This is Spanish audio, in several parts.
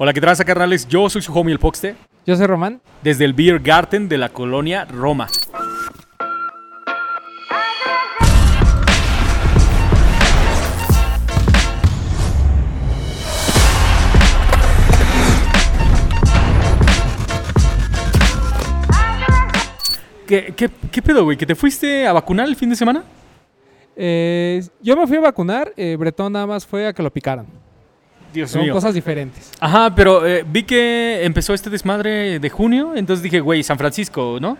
Hola, ¿qué tal, carnales? Yo soy su homie el Poxte, Yo soy Román. desde el Beer Garden de la colonia Roma. ¿Qué, qué, qué pedo, güey? ¿Que te fuiste a vacunar el fin de semana? Eh, yo me fui a vacunar, eh, Bretón nada más fue a que lo picaran. Dios Son mío. cosas diferentes. Ajá, pero eh, vi que empezó este desmadre de junio, entonces dije, güey, San Francisco, ¿no?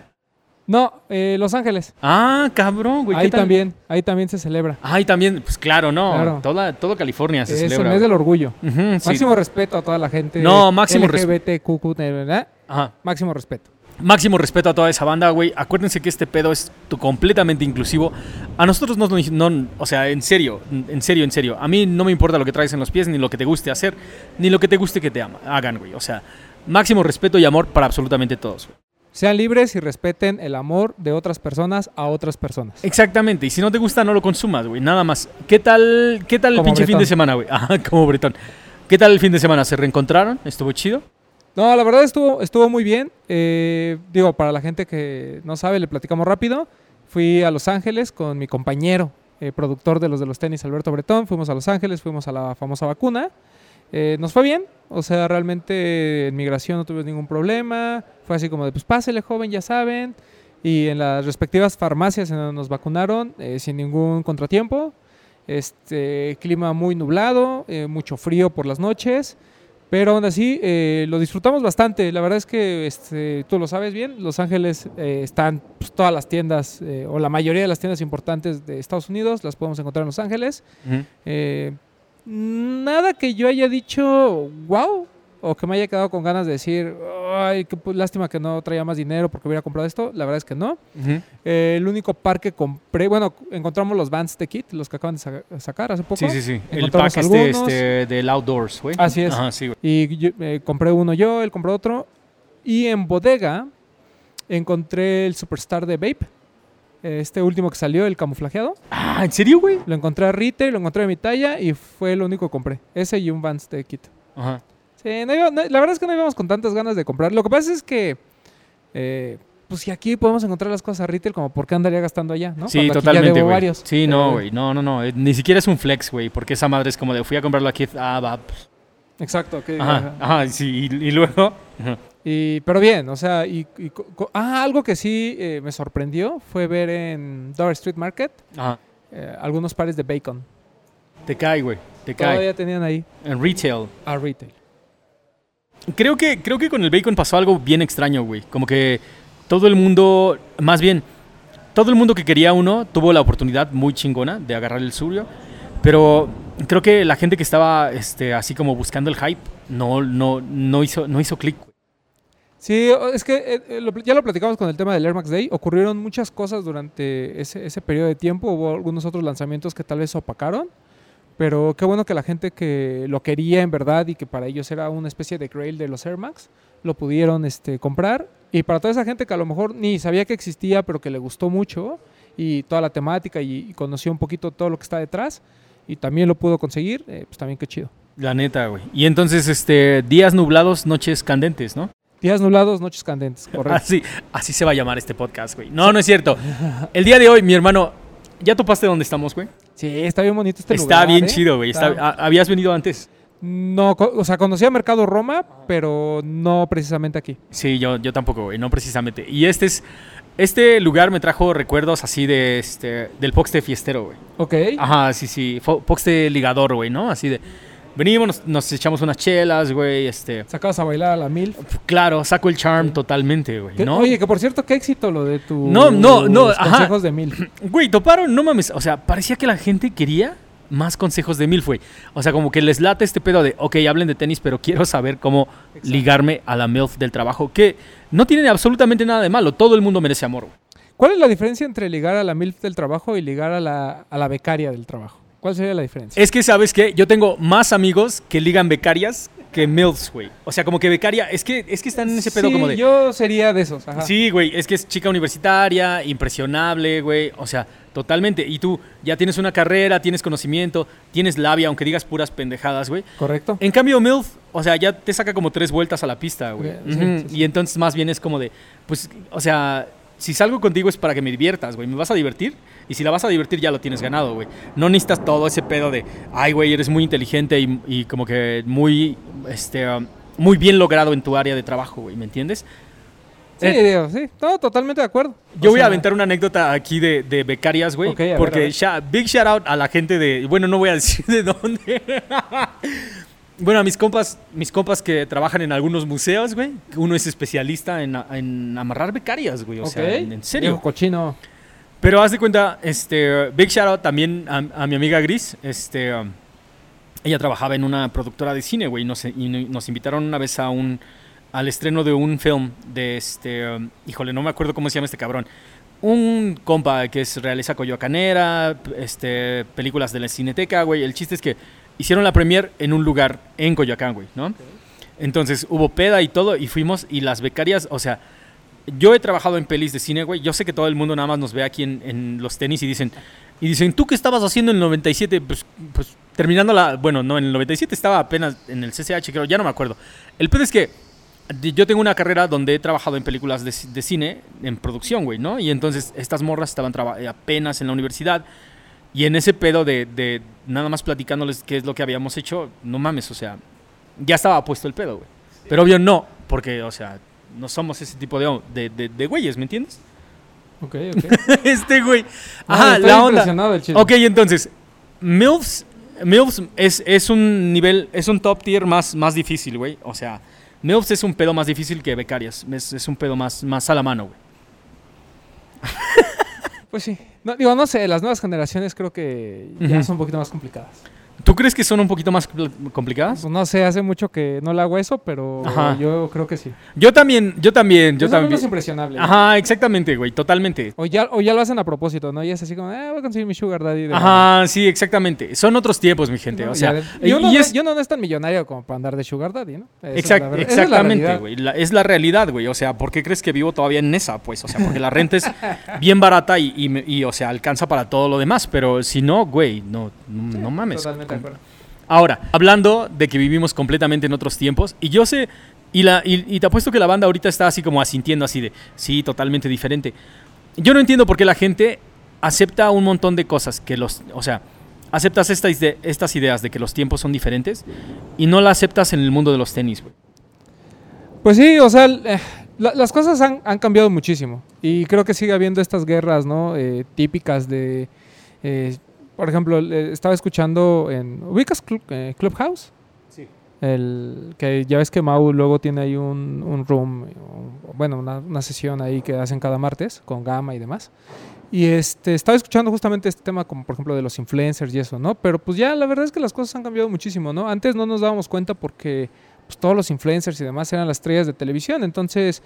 No, eh, Los Ángeles. Ah, cabrón, güey. ¿qué ahí también, ahí también se celebra. Ahí también, pues claro, no. Claro. Toda, todo California se es el celebra. mes del orgullo. Máximo respeto a toda la gente. No, máximo res- LGBTQ, ¿verdad? Ajá. Máximo respeto. Máximo respeto a toda esa banda, güey. Acuérdense que este pedo es completamente inclusivo. A nosotros no, no, o sea, en serio, en serio, en serio. A mí no me importa lo que traes en los pies, ni lo que te guste hacer, ni lo que te guste que te ama- hagan, güey. O sea, máximo respeto y amor para absolutamente todos, güey. Sean libres y respeten el amor de otras personas a otras personas. Exactamente, y si no te gusta, no lo consumas, güey, nada más. ¿Qué tal, qué tal el Como pinche fin de semana, güey? Ajá, como Bretón. ¿Qué tal el fin de semana? ¿Se reencontraron? ¿Estuvo chido? No, la verdad estuvo, muy bien. Eh, digo, para la gente que no sabe, le platicamos rápido. Fui a Los Ángeles con mi compañero, eh, productor de los de los tenis, Alberto Bretón. Fuimos a Los Ángeles, fuimos a la famosa vacuna. Eh, nos fue bien, o sea, realmente en migración no tuvimos ningún problema. Fue así como de, pues pásele, joven, ya saben. Y en las respectivas farmacias en nos vacunaron, eh, sin ningún contratiempo. Este clima muy nublado, eh, mucho frío por las noches. Pero aún así, eh, lo disfrutamos bastante. La verdad es que este, tú lo sabes bien. Los Ángeles eh, están pues, todas las tiendas, eh, o la mayoría de las tiendas importantes de Estados Unidos, las podemos encontrar en Los Ángeles. Nada que yo haya dicho, wow, o que me haya quedado con ganas de decir, ay, qué lástima que no traía más dinero porque hubiera comprado esto. La verdad es que no. Eh, el único par que compré, bueno, encontramos los Vans de Kit, los que acaban de sa- sacar hace poco. Sí, sí, sí. El pack este, este del outdoors, güey. Así es. Ajá, sí, güey. Y yo, eh, compré uno yo, él compró otro. Y en bodega encontré el Superstar de Vape. Este último que salió, el camuflajeado. Ah, ¿en serio, güey? Lo encontré a retail, lo encontré de mi talla y fue lo único que compré. Ese y un Vans de Kit. Ajá. Sí, no iba- no- la verdad es que no íbamos con tantas ganas de comprar. Lo que pasa es que, eh, pues si aquí podemos encontrar las cosas a retail, como por qué andaría gastando allá, ¿no? Sí, Cuando aquí ya totalmente, debo güey. varios. Sí, no, Eh, güey. No, no, no. Eh, Ni siquiera es un flex, güey. Porque esa madre es como de fui a comprarlo aquí. Ah, va. pues. Exacto. que- Ajá, ajá, sí. Y, y luego. Ajá. Y, pero bien, o sea, y, y co- co- ah, algo que sí eh, me sorprendió fue ver en Dover Street Market Ajá. eh, algunos pares de bacon. Te cae, güey. Te cae. Todavía tenían ahí En retail. a retail. Creo que, creo que con el bacon pasó algo bien extraño, güey. Como que todo el mundo, más bien, todo el mundo que quería uno tuvo la oportunidad muy chingona de agarrar el suyo. Pero creo que la gente que estaba este, así como buscando el hype no, no, no hizo, no hizo clic. Sí, es que eh, eh, ya lo platicamos con el tema del Air Max Day. Ocurrieron muchas cosas durante ese, ese periodo de tiempo. Hubo algunos otros lanzamientos que tal vez opacaron. Pero qué bueno que la gente que lo quería en verdad y que para ellos era una especie de grail de los Air Max, lo pudieron este, comprar. Y para toda esa gente que a lo mejor ni sabía que existía, pero que le gustó mucho y toda la temática y, y conoció un poquito todo lo que está detrás y también lo pudo conseguir, eh, pues también qué chido. La neta, güey. Y entonces, este, días nublados, noches candentes, ¿no? Días nublados, noches candentes, correcto. Así, así se va a llamar este podcast, güey. No, no es cierto. El día de hoy, mi hermano, ¿ya topaste dónde estamos, güey? Sí, está bien bonito este Está lugar. bien ¿eh? chido, güey. Está- Está- ¿ha- ¿Habías venido antes? No, o sea, conocía Mercado Roma, pero no precisamente aquí. Sí, yo, yo tampoco, güey, no precisamente. Y este es. Este lugar me trajo recuerdos así de este. del Poxte fiestero, güey. Ok. Ajá, sí, sí. Poxte ligador, güey, ¿no? Así de. Venimos, nos, nos echamos unas chelas, güey. Este. Sacabas a bailar a la mil. Claro, saco el charm totalmente, güey. ¿no? Oye, que por cierto, qué éxito lo de tu No, no, no, los ajá. consejos de mil. Güey, toparon, no mames. O sea, parecía que la gente quería más consejos de MILF, güey. O sea, como que les late este pedo de, ok, hablen de tenis, pero quiero saber cómo Exacto. ligarme a la MILF del trabajo. Que no tiene absolutamente nada de malo. Todo el mundo merece amor, güey. ¿Cuál es la diferencia entre ligar a la MILF del trabajo y ligar a la, a la becaria del trabajo? ¿Cuál sería la diferencia? Es que, ¿sabes qué? Yo tengo más amigos que ligan becarias que MILFs, güey. O sea, como que becaria. Es que, es que están en ese pedo Sí, como de. yo sería de esos. Ajá. Sí, güey, es que es chica universitaria, impresionable, güey. O sea, totalmente. Y tú ya tienes una carrera, tienes conocimiento, tienes labia, aunque digas puras pendejadas, güey. Correcto. En cambio, MILF, o sea, ya te saca como tres vueltas a la pista, güey. Sí, sí. Y entonces más bien es como de, pues, o sea, si salgo contigo es para que me diviertas, güey. ¿Me vas a divertir? Y si la vas a divertir ya lo tienes ganado, güey. No necesitas todo ese pedo de, ay, güey, eres muy inteligente y, y como que muy, este, um, muy bien logrado en tu área de trabajo, güey. ¿Me entiendes? Sí, Eh, sí. No, totalmente de acuerdo. Yo O voy a aventar una anécdota aquí de, de becarias, güey. Ok, a ver, porque ver. big shout out a la gente de. Bueno, no voy a decir de dónde. bueno, a mis compas, mis compas que trabajan en algunos museos, güey. Uno es especialista en, en amarrar becarias, güey. O sea, en, en serio. Cochino. Pero haz de cuenta, este, big shout out también a, a mi amiga Gris. Este, um, ella trabajaba en una productora de cine, güey. y Nos, y nos invitaron una vez a un, al estreno de un film de este, um, híjole, no me acuerdo cómo se llama este cabrón. Un compa que es realeza coyoacanera, este, películas de la cineteca, güey. El chiste es que hicieron la premier en un lugar en Coyoacán, güey, ¿no? Entonces hubo peda y todo, y fuimos, y las becarias, o sea, yo he trabajado en pelis de cine, güey. Yo sé que todo el mundo nada más nos ve aquí en, en los tenis y dicen, y dicen, ¿tú qué estabas haciendo en el 97? Pues, pues terminando la. Bueno, no, en el 97 estaba apenas en el CCH, creo, ya no me acuerdo. El pedo es que yo tengo una carrera donde he trabajado en películas de, de cine, en producción, güey, ¿no? Y entonces estas morras estaban eh, apenas en la universidad. Y en ese pedo de, de nada más platicándoles qué es lo que habíamos hecho, no mames, o sea, ya estaba puesto el pedo, güey. Pero obvio no, porque, o sea, no somos ese tipo de, de, de- de güeyes, ¿me entiendes? Ok, ok. este güey. No, Ajá, la onda. chisme. Ok, entonces, MILFs, MILFs es, es un nivel, es un top tier más, más difícil, güey. O sea, MILFs es un pedo más difícil que becarias. Es, es un pedo más, más a la mano, güey. Pues sí. No, digo, no sé, las nuevas generaciones creo que ya son un poquito más complicadas. ¿Tú crees que son un poquito más compl- complicadas? Pues no sé, hace mucho que no le hago eso, pero Ajá. yo creo que sí. Yo también, yo también, yo es menos también. impresionable. Ajá, exactamente, güey, totalmente. O ya, o ya lo hacen a propósito, ¿no? Y es así como, eh, voy a conseguir mi sugar daddy. de Ajá, sí, exactamente. Son otros tiempos, mi gente. No, o sea, y uno, y no- es- y uno no es tan millonario como para andar de sugar daddy, ¿no? Es la Exact- es la exactamente, güey. La- es la realidad, güey. O sea, ¿por qué crees que vivo todavía en esa? Pues, o sea, porque la renta es bien barata y, y y, o sea, alcanza para todo lo demás. Pero si no, güey, no, no, no mames. Totalmente Com-. Ahora, hablando de que vivimos completamente en otros tiempos, y yo sé, y, la, y, y te apuesto que la banda ahorita está así como asintiendo, así de, sí, totalmente diferente. Yo no entiendo por qué la gente acepta un montón de cosas que los, o sea, aceptas esta estas ideas de que los tiempos son diferentes y no la aceptas en el mundo de los tenis, güey. Pues sí, o sea, eh, la- las cosas han, han cambiado muchísimo. Y creo que sigue habiendo estas guerras, ¿no? Eh, típicas de. eh, por ejemplo, estaba escuchando en. ¿Ubicas Club- eh, Clubhouse? Sí. El, que ya ves que Mau luego tiene ahí un, un room, bueno, una, una sesión ahí que hacen cada martes con Gama y demás. Y este, estaba escuchando justamente este tema, como por ejemplo de los influencers y eso, ¿no? Pero pues ya la verdad es que las cosas han cambiado muchísimo, ¿no? Antes no nos dábamos cuenta porque pues, todos los influencers y demás eran las estrellas de televisión, entonces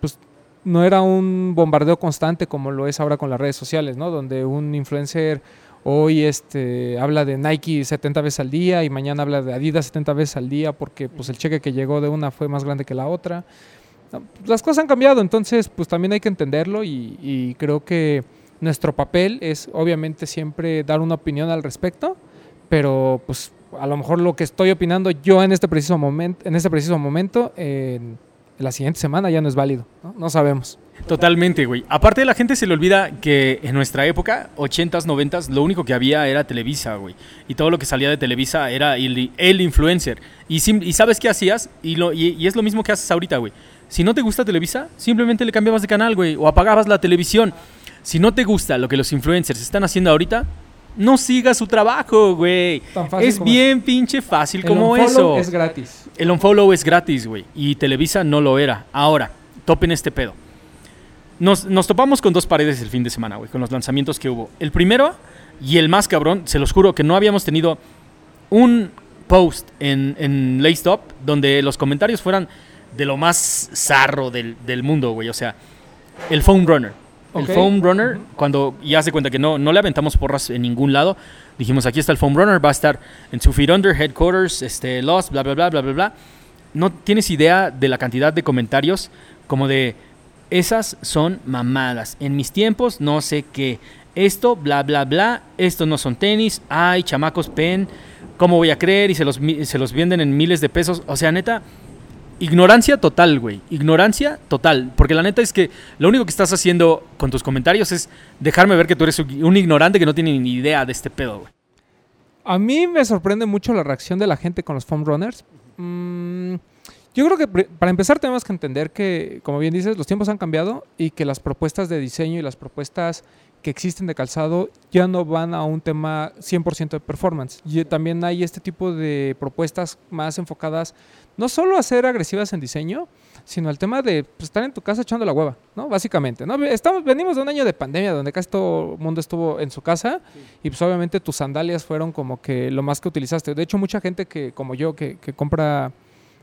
pues no era un bombardeo constante como lo es ahora con las redes sociales, ¿no? Donde un influencer hoy este, habla de Nike 70 veces al día y mañana habla de Adidas 70 veces al día porque pues el cheque que llegó de una fue más grande que la otra. No, Las cosas han cambiado, entonces pues también hay que entenderlo y, y creo que nuestro papel es obviamente siempre dar una opinión al respecto, pero pues a lo mejor lo que estoy opinando yo en este preciso momento, en este preciso momento, en la siguiente semana ya no es válido, ¿no? No sabemos. Totalmente, güey. Aparte, la gente se le olvida que en nuestra época, 80s, 90s, lo único que había era Televisa, güey. Y todo lo que salía de Televisa era el, influencer. Y, ¿sabes qué hacías? Y, lo, y es lo mismo que haces ahorita, güey. Si no te gusta Televisa, simplemente le cambiabas de canal, güey. O apagabas la televisión. Si no te gusta lo que los influencers están haciendo ahorita, no sigas su trabajo, güey. Es como bien pinche fácil El como eso. es gratis. El unfollow es gratis, güey. Y Televisa no lo era. Ahora, topen este pedo. Nos, nos topamos con dos paredes el fin de semana, güey, con los lanzamientos que hubo. El primero y el más cabrón, se los juro que no habíamos tenido un post en, en Stop donde los comentarios fueran de lo más zarro del, del mundo, güey. O sea, el Phone Runner. El foam runner, cuando ya se cuenta que no, no le aventamos porras en ningún lado, dijimos, aquí está el foam runner, va a estar en su feet under, headquarters, este, lost, bla, bla, bla, bla, bla, bla. No tienes idea de la cantidad de comentarios como de, esas son mamadas. En mis tiempos, no sé qué. Esto, bla, bla, bla. Estos no son tenis. Ay, chamacos, pen. ¿Cómo voy a creer? Y se los, se los venden en miles de pesos. O sea, neta, ignorancia total, güey. Ignorancia total. Porque la neta es que lo único que estás haciendo con tus comentarios es dejarme ver que tú eres un ignorante que no tiene ni idea de este pedo, güey. A mí me sorprende mucho la reacción de la gente con los foam runners. Mm, yo creo que para empezar tenemos que entender que, como bien dices, los tiempos han cambiado y que las propuestas de diseño y las propuestas que existen de calzado ya no van a un tema 100% de performance. Y también hay este tipo de propuestas más enfocadas no solo a ser agresivas en diseño, sino al tema de pues, estar en tu casa echando la hueva, ¿no? Básicamente, ¿no? Estamos, venimos de un año de pandemia donde casi todo el mundo estuvo en su casa y pues obviamente tus sandalias fueron como que lo más que utilizaste. De hecho, mucha gente que, como yo, que, que compra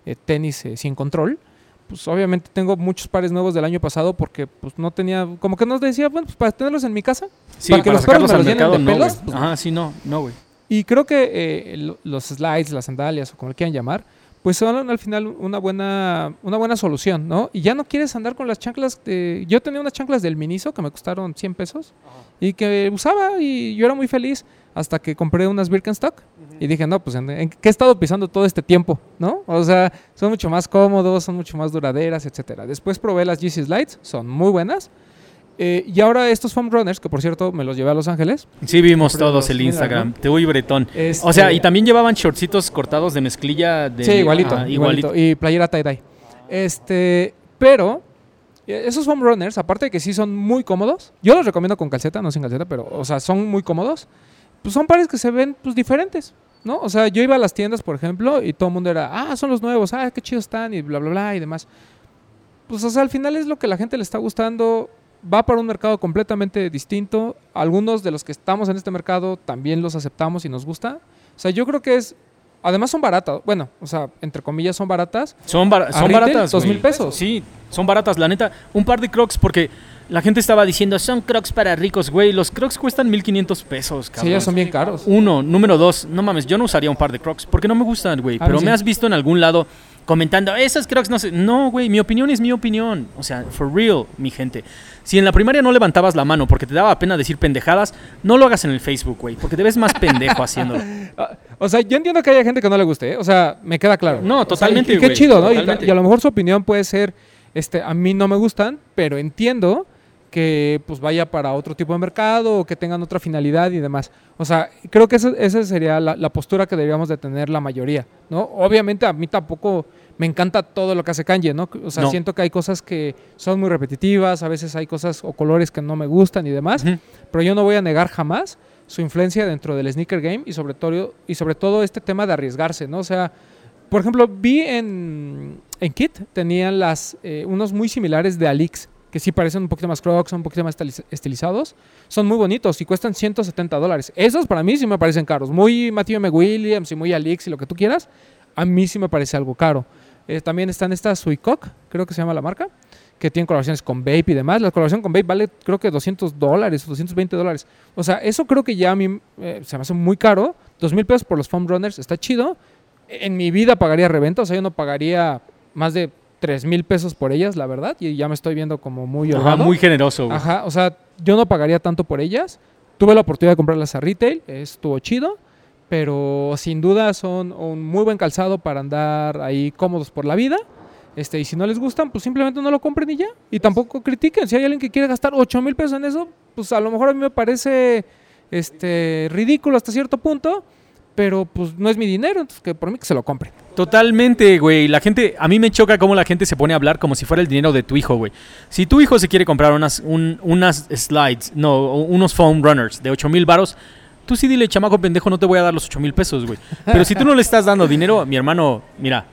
eh, tenis eh, sin control, pues obviamente tengo muchos pares nuevos del año pasado porque pues no tenía, como que nos decía, bueno, pues para tenerlos en mi casa. Sí, Para que los perros me los llenen de no, pelos, pues, Ajá, sí, no, no, güey. Y creo que eh, lo- los slides, las sandalias o como le quieran llamar, pues son al final una buena, una buena solución, ¿no? Y ya no quieres andar con las chanclas de... Yo tenía unas chanclas del Miniso que me costaron 100 pesos y que usaba y yo era muy feliz hasta que compré unas Birkenstock y dije, no, pues ¿en, en qué he estado pisando todo este tiempo? ¿No? O sea, son mucho más cómodos, son mucho más duraderas, etcétera. Después probé las GC Slides, son muy buenas. Eh, y ahora estos foam runners, que por cierto me los llevé a Los Ángeles. Sí, vimos todos el Instagram. Te voy bretón. Este- O sea, y también llevaban shortcitos cortados de mezclilla. De, Sí, igualito, igualito, Y playera tie-dye. Este, pero eh, esos foam runners, aparte de que sí son muy cómodos, yo los recomiendo con calceta, no sin calceta, pero, o sea, son muy cómodos. Pues son pares que se ven, pues, diferentes, ¿no? O sea, yo iba a las tiendas, por ejemplo, y todo el mundo era, ah, son los nuevos, ah, qué chidos están, y bla, bla, bla, y demás. Pues, o sea, al final es lo que la gente le está gustando. Va para un mercado completamente distinto. Algunos de los que estamos en este mercado también los aceptamos y nos gusta. O sea, yo creo que es. Además son baratas. Bueno, o sea, entre comillas son baratas. Son, bar- son retail, baratas. dos mil pesos. Sí, son baratas, la neta. Un par de crocs, porque la gente estaba diciendo, son crocs para ricos, güey. Los crocs cuestan 1500 pesos, cabrón. Sí, ya son bien caros. Uno, número dos, no mames, yo no usaría un par de crocs porque no me gustan, güey. Pero me has visto en algún lado comentando, esas crocs no sé. No, güey, mi opinión es mi opinión. O sea, for real, mi gente. Si en la primaria no levantabas la mano porque te daba pena decir pendejadas, no lo hagas en el Facebook, güey, porque te ves más pendejo haciéndolo. Ah, O sea, yo entiendo que haya gente que no le guste, ¿eh? O sea, me queda claro. No, O sea, totalmente, y, y qué chido, ¿no? Y a lo mejor su opinión puede ser, este, a mí no me gustan, pero entiendo que pues vaya para otro tipo de mercado o que tengan otra finalidad y demás. O sea, creo que esa, esa sería la, la postura que deberíamos de tener la mayoría, ¿no? Obviamente a mí tampoco me encanta todo lo que hace Kanye, ¿no? O sea, No. siento que hay cosas que son muy repetitivas, a veces hay cosas o colores que no me gustan y demás, pero yo no voy a negar jamás su influencia dentro del sneaker game y sobre todo, y sobre todo este tema de arriesgarse, ¿no? O sea, por ejemplo, vi en, en Kit, tenían las, eh, unos muy similares de Alix, que sí parecen un poquito más crocs, un poquito más estiliz- estilizados. Son muy bonitos y cuestan 170 dólares. Esos para mí sí me parecen caros. Muy Matthew M. Williams y muy Alix y lo que tú quieras. A mí sí me parece algo caro. Eh, también están estas Suicock, creo que se llama la marca, que tienen colaboraciones con Vape y demás. La colaboración con Vape vale creo que 200 dólares o 220 dólares. O sea, eso creo que ya a mí eh, se me hace muy caro. 2 mil pesos por los foam runners está chido. En mi vida pagaría reventa, o sea, yo no pagaría más de 3 mil pesos por ellas, la verdad. Y ya me estoy viendo como muy Ajá, muy generoso, güey. Ajá, o sea, yo no pagaría tanto por ellas. Tuve la oportunidad de comprarlas a retail, estuvo chido, pero sin duda son un muy buen calzado para andar ahí cómodos por la vida. Este, y si no les gustan, pues simplemente no lo compren y ya. Y tampoco critiquen. Si hay alguien que quiere gastar 8 mil pesos en eso, pues a lo mejor a mí me parece este, ridículo hasta cierto punto, pero pues no es mi dinero, entonces que por mí que se lo compre. Totalmente, güey. La gente, a mí me choca cómo la gente se pone a hablar como si fuera el dinero de tu hijo, güey. Si tu hijo se quiere comprar unas, un- unas slides, no, unos foam runners de 8 mil varos, tú sí dile, chamaco pendejo, no te voy a dar los 8 mil pesos, güey. Pero si tú no le estás dando dinero, mi hermano, mira,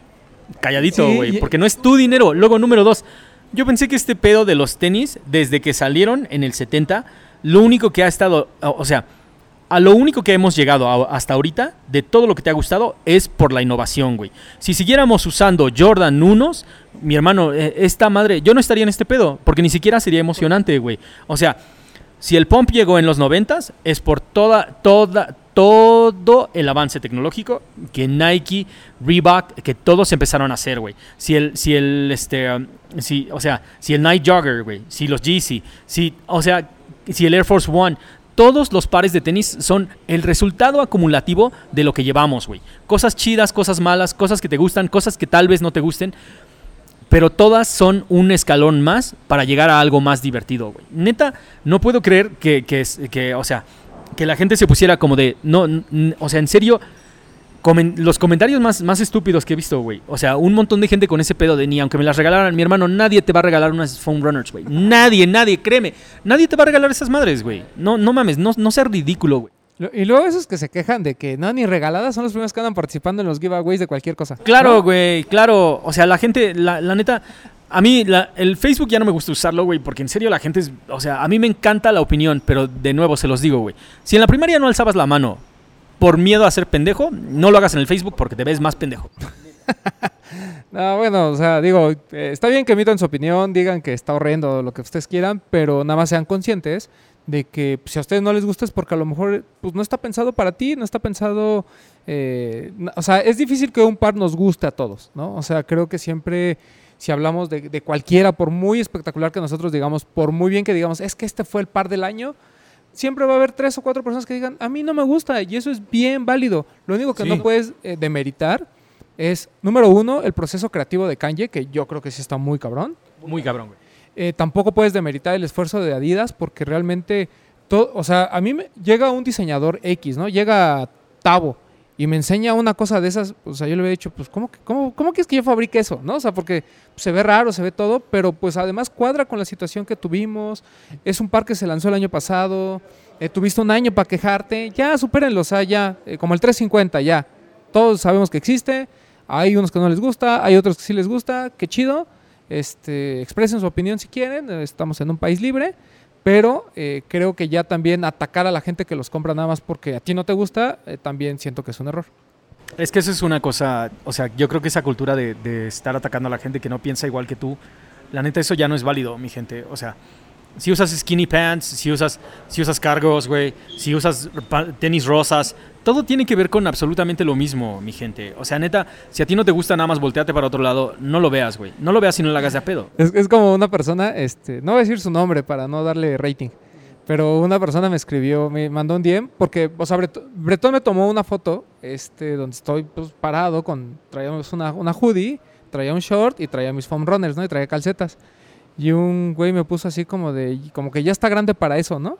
calladito, Sí, güey, y- porque no es tu dinero. Luego, número dos, yo pensé que este pedo de los tenis, desde que salieron en el 70, lo único que ha estado, o sea, a lo único que hemos llegado a- hasta ahorita, de todo lo que te ha gustado, es por la innovación, güey. Si siguiéramos usando Jordan unos, mi hermano, eh, esta madre, yo no estaría en este pedo, porque ni siquiera sería emocionante, güey. O sea, si el pump llegó en los noventas, es por toda, toda, todo el avance tecnológico que Nike, Reebok, que todos empezaron a hacer, güey. Si el, si el, este, um, si, o sea, si el Night Jogger, güey, si los Yeezy, si, o sea, si el Air Force One, todos los pares de tenis son el resultado acumulativo de lo que llevamos, güey. Cosas chidas, cosas malas, cosas que te gustan, cosas que tal vez no te gusten, pero todas son un escalón más para llegar a algo más divertido, güey. Neta, no puedo creer que, que, que, o sea, que la gente se pusiera como de, no, o sea, en serio, los comentarios más, más estúpidos que he visto, güey. O sea, un montón de gente con ese pedo de ni aunque me las regalaran, mi hermano, nadie te va a regalar unas foam runners, güey. Nadie, nadie, créeme. Nadie te va a regalar esas madres, güey. No, no mames, no, no seas ridículo, güey. Y luego esos que se quejan de que no, ni regaladas son los primeros que andan participando en los giveaways de cualquier cosa. Claro, ¿No? güey, claro. O sea, la gente, la, la neta, a mí la- el Facebook ya no me gusta usarlo, güey, porque en serio la gente es, o sea, a mí me encanta la opinión, pero de nuevo se los digo, güey. Si en la primaria no alzabas la mano por miedo a ser pendejo, no lo hagas en el Facebook porque te ves más pendejo. No, bueno, o sea, digo, eh, está bien que emitan su opinión, digan que está horrendo lo que ustedes quieran, pero nada más sean conscientes de que pues, si a ustedes no les gusta es porque a lo mejor pues, no está pensado para ti, no está pensado... eh, o sea, es difícil que un par nos guste a todos, ¿no? O sea, creo que siempre, si hablamos de, de cualquiera, por muy espectacular que nosotros digamos, por muy bien que digamos, es que este fue el par del año, siempre va a haber tres o cuatro personas que digan, a mí no me gusta, y eso es bien válido. Lo único que Sí. no puedes eh, demeritar es, número uno, el proceso creativo de Kanye, que yo creo que sí está muy cabrón. Muy cabrón, güey. Eh, tampoco puedes demeritar el esfuerzo de Adidas porque realmente, todo, o sea, a mí me llega un diseñador X, ¿no? Llega Tavo y me enseña una cosa de esas, o sea, yo le había dicho, pues, ¿cómo, que- cómo, cómo quieres que yo fabrique eso? ¿No? O sea, porque se ve raro, se ve todo, pero pues además cuadra con la situación que tuvimos. Es un par que se lanzó el año pasado, eh, tuviste un año para quejarte, ya supérenlo, o sea, ya, eh, como el 350, ya. Todos sabemos que existe, hay unos que no les gusta, hay otros que sí les gusta, qué chido. Este, expresen su opinión si quieren, eh, estamos en un país libre, pero eh, creo que ya también atacar a la gente que los compra nada más porque a ti no te gusta, eh, también siento que es un error. Es que eso es una cosa, o sea, yo creo que esa cultura de, de estar atacando a la gente que no piensa igual que tú, la neta eso ya no es válido, mi gente. O sea, si usas skinny pants, si usas, si usas cargos, güey, si usas tenis rosas, todo tiene que ver con absolutamente lo mismo, mi gente. O sea, neta, si a ti no te gusta nada más voltearte para otro lado, no lo veas, güey. No lo veas si no lo hagas de a pedo. Es, como una persona, este, no voy a decir su nombre para no darle rating, pero una persona me escribió, me mandó un DM, porque, o sea, Bretón me tomó una foto, este, donde estoy pues, parado con, traíamos una, una hoodie, traía un short y traía mis foam runners, ¿no? Y traía calcetas. Y un güey me puso así como de, como que ya está grande para eso, ¿no?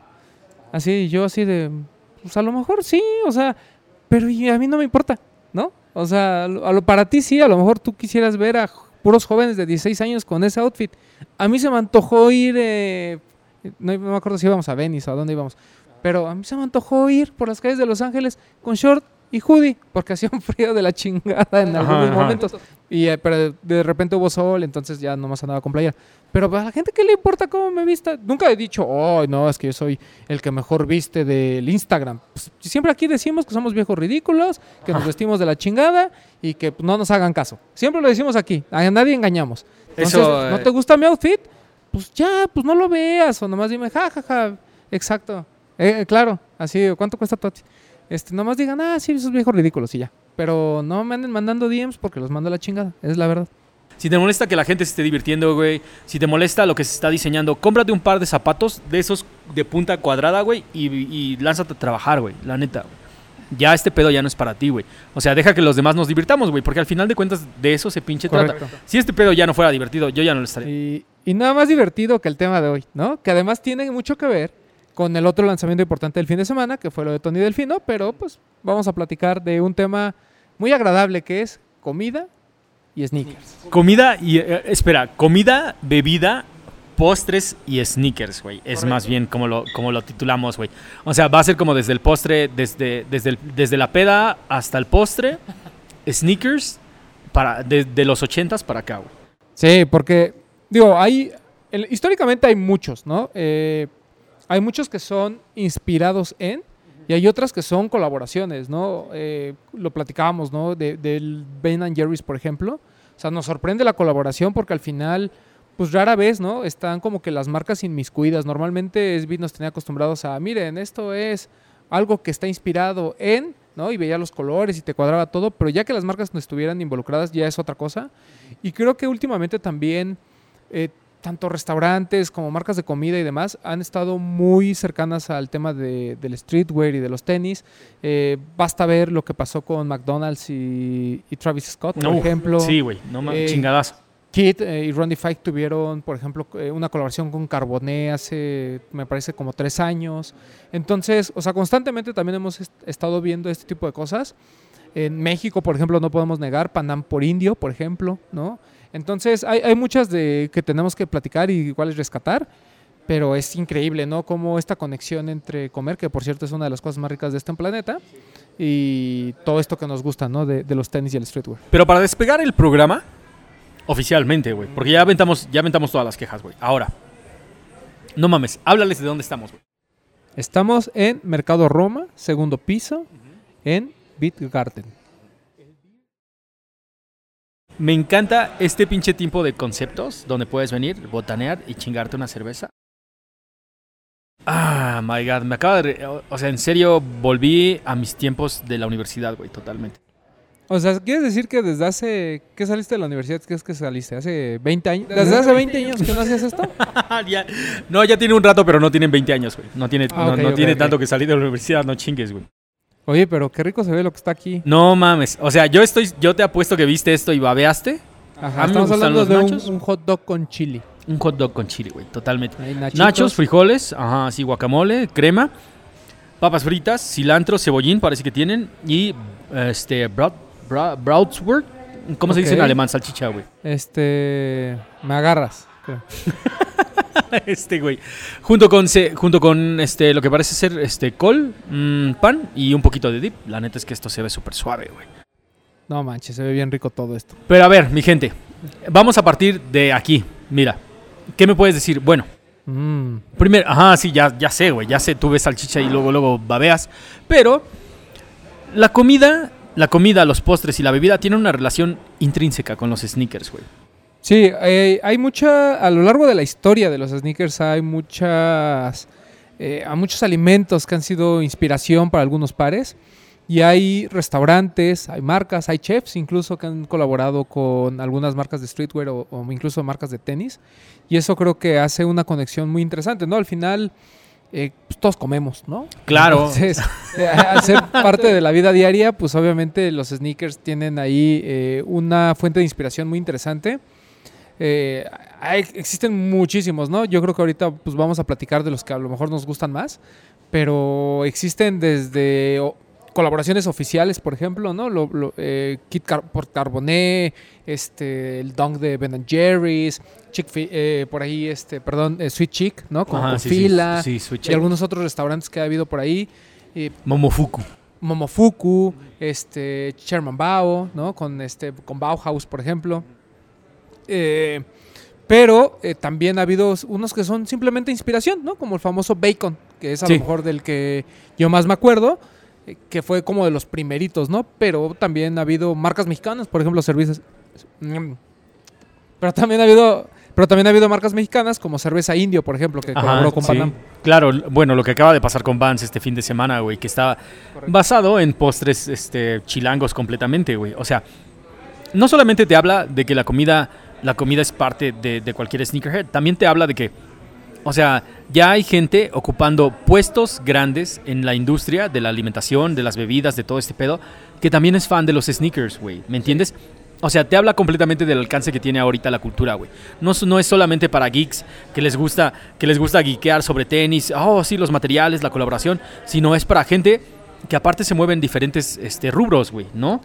Así, yo así de, pues a lo mejor sí, o sea, pero a mí no me importa, ¿no? O sea, a lo- para ti sí, a lo mejor tú quisieras ver a puros jóvenes de 16 años con ese outfit. A mí se me antojó ir, eh, no, no me acuerdo si íbamos a Venice o a dónde íbamos, pero a mí se me antojó ir por las calles de Los Ángeles con short y hoodie, porque hacía un frío de la chingada en Ajá, algunos ajá. momentos. Y, eh, pero de repente hubo sol, entonces ya nomás andaba con playera. Pero a la gente, ¿qué le importa cómo me vista? Nunca he dicho, oh, no, es que yo soy el que mejor viste del Instagram. Pues, siempre aquí decimos que somos viejos ridículos, que nos vestimos de la chingada y que pues, no nos hagan caso. Siempre lo decimos aquí, a nadie engañamos. Entonces, Eso, ¿no eh, te gusta mi outfit? Pues ya, pues no lo veas, o nomás dime, ja, ja, ja. Exacto. Eh, claro, así, ¿cuánto cuesta tu outfit? Este, nomás digan, ah, sí, esos viejos ridículos y ya. Pero no me anden mandando DMs porque los mando a la chingada, es la verdad. Si te molesta que la gente se esté divirtiendo, güey, si te molesta lo que se está diseñando, cómprate un par de zapatos de esos de punta cuadrada, güey, y, y lánzate a trabajar, güey, la neta. güey. Ya este pedo ya no es para ti, güey. O sea, deja que los demás nos divirtamos, güey, porque al final de cuentas de eso se pinche trata. Si este pedo ya no fuera divertido, yo ya no lo estaría. Y, y nada más divertido que el tema de hoy, ¿no? Que además tiene mucho que ver con el otro lanzamiento importante del fin de semana, que fue lo de Tony Delfino, pero pues vamos a platicar de un tema muy agradable que es comida y sneakers. Comida y. eh, espera, comida, bebida, postres y sneakers, güey. Es más bien como lo, como lo titulamos, güey. O sea, va a ser como desde el postre, desde, desde, el- desde la peda hasta el postre, sneakers, para, de, de los ochentas para acá, güey. Sí, porque, digo, hay, el- históricamente hay muchos, ¿no? Eh, hay muchos que son inspirados en, Y hay otras que son colaboraciones, ¿no? Eh, lo platicábamos, ¿no? De- del Ben and Jerry's, por ejemplo. O sea, nos sorprende la colaboración porque al final, pues rara vez, ¿no? Están como que las marcas inmiscuidas. Normalmente SB nos tenía acostumbrados a, miren, esto es algo que está inspirado en, ¿no? Y veía los colores y te cuadraba todo, pero ya que las marcas no estuvieran involucradas ya es otra cosa. Y creo que últimamente también, eh, tanto restaurantes como marcas de comida y demás han estado muy cercanas al tema de- del streetwear y de los tenis. Eh, basta ver lo que pasó con McDonald's y, y Travis Scott, por ejemplo. Sí, güey. No mames, eh, chingadazo. Kid eh, y Ronnie Fike tuvieron, por ejemplo, una colaboración con Carboné hace, me parece, como tres años. Entonces, o sea, constantemente también hemos est- estado viendo este tipo de cosas. En México, por ejemplo, no podemos negar Panam por Indio, por ejemplo, ¿no? Entonces, hay, hay muchas de que tenemos que platicar y cuáles rescatar, pero es increíble, ¿no? Como esta conexión entre comer, que por cierto es una de las cosas más ricas de este planeta, y todo esto que nos gusta, ¿no? De, de los tenis y el streetwear. Pero para despegar el programa, oficialmente, güey. Porque ya aventamos, ya aventamos todas las quejas, güey. Ahora, no mames, háblales de dónde estamos, güey. Estamos en Mercado Roma, segundo piso, en Beat Garden. Me encanta este pinche tipo de conceptos donde puedes venir, botanear y chingarte una cerveza. Ah, my god, me acaba de... o- O sea, en serio, volví a mis tiempos de la universidad, güey, totalmente. O sea, ¿quieres decir que desde hace... ¿Qué saliste de la universidad? ¿Qué es que saliste? ¿Hace 20 años? ¿Desde hace 20 años que no hacías esto? Ya- no, ya tiene un rato, pero no tienen 20 años, güey. No tiene, Ah, no, tiene tanto que salir de la universidad, no chingues, güey. Oye, pero qué rico se ve lo que está aquí. No mames. O sea, yo estoy, yo te apuesto que viste esto y babeaste. Ajá, A mí estamos hablando los de nachos. un, un hot dog con chili. Un hot dog con chile, güey, totalmente. Nachos, frijoles, ajá, sí, guacamole, crema, papas fritas, cilantro, cebollín, parece que tienen, y este, brat, bra- Bratwurst, ¿cómo se dice en alemán? Salchicha, güey. Este... Me agarras. este, güey. Junto con, junto con este, lo que parece ser este, col, mm, pan y un poquito de dip. La neta es que esto se ve súper suave, güey. No manches, se ve bien rico todo esto. Pero a ver, mi gente, vamos a partir de aquí. Mira, ¿qué me puedes decir? Bueno, Mm. Primero, ajá, sí, ya, ya sé, güey. Ya sé, tú ves salchicha y luego, luego babeas. Pero la comida, la comida, los postres y la bebida tienen una relación intrínseca con los sneakers, güey. Sí, eh, hay mucha, a lo largo de la historia de los sneakers hay muchas, eh, hay muchos alimentos que han sido inspiración para algunos pares y hay restaurantes, hay marcas, hay chefs incluso que han colaborado con algunas marcas de streetwear o, o incluso marcas de tenis y eso creo que hace una conexión muy interesante, ¿no? Al final eh, pues, todos comemos, ¿no? Claro. Entonces, eh, al ser parte de la vida diaria, pues obviamente los sneakers tienen ahí eh, una fuente de inspiración muy interesante. Eh, hay- existen muchísimos, ¿no? Yo creo que ahorita pues vamos a platicar de los que a lo mejor nos gustan más, pero existen desde o- colaboraciones oficiales, por ejemplo, ¿no? Lo, lo, eh, Kit Car- por Carboné, este, el Dunk de Ben Jerry's, Chick eh, por ahí, este, perdón, eh, Sweet Chick, ¿no? Con, Ajá, con sí, sí, fila sí, y algunos otros restaurantes que ha habido por ahí. Momofuku. Momofuku, este, Sherman Bao, ¿no? Con, este, con Bauhaus, por ejemplo. Eh, pero eh, también ha habido unos que son simplemente inspiración, ¿no? Como el famoso Bacon, que es a Sí. lo mejor del que yo más me acuerdo, eh, que fue como de los primeritos, ¿no? Pero también ha habido marcas mexicanas, por ejemplo, cervezas. Mm. Pero también ha habido, pero también ha habido marcas mexicanas como Cerveza Indio, por ejemplo, que Ajá, colaboró con sí. Panam. Claro, bueno, lo que acaba de pasar con Vans este fin de semana, güey, que estaba basado en postres este, chilangos completamente, güey. O sea, no solamente te habla de que la comida, la comida es parte de, cualquier sneakerhead, también te habla de que, o sea, ya hay gente ocupando puestos grandes en la industria de la alimentación, de las bebidas, de todo este pedo, que también es fan de los sneakers, güey. ¿Me entiendes? O sea, te habla completamente del alcance que tiene ahorita la cultura, güey. No, no es solamente para geeks que les gusta que les gusta geekear sobre tenis, oh, sí, los materiales, la colaboración, sino es para gente que aparte se mueve en diferentes este, rubros, güey, ¿no?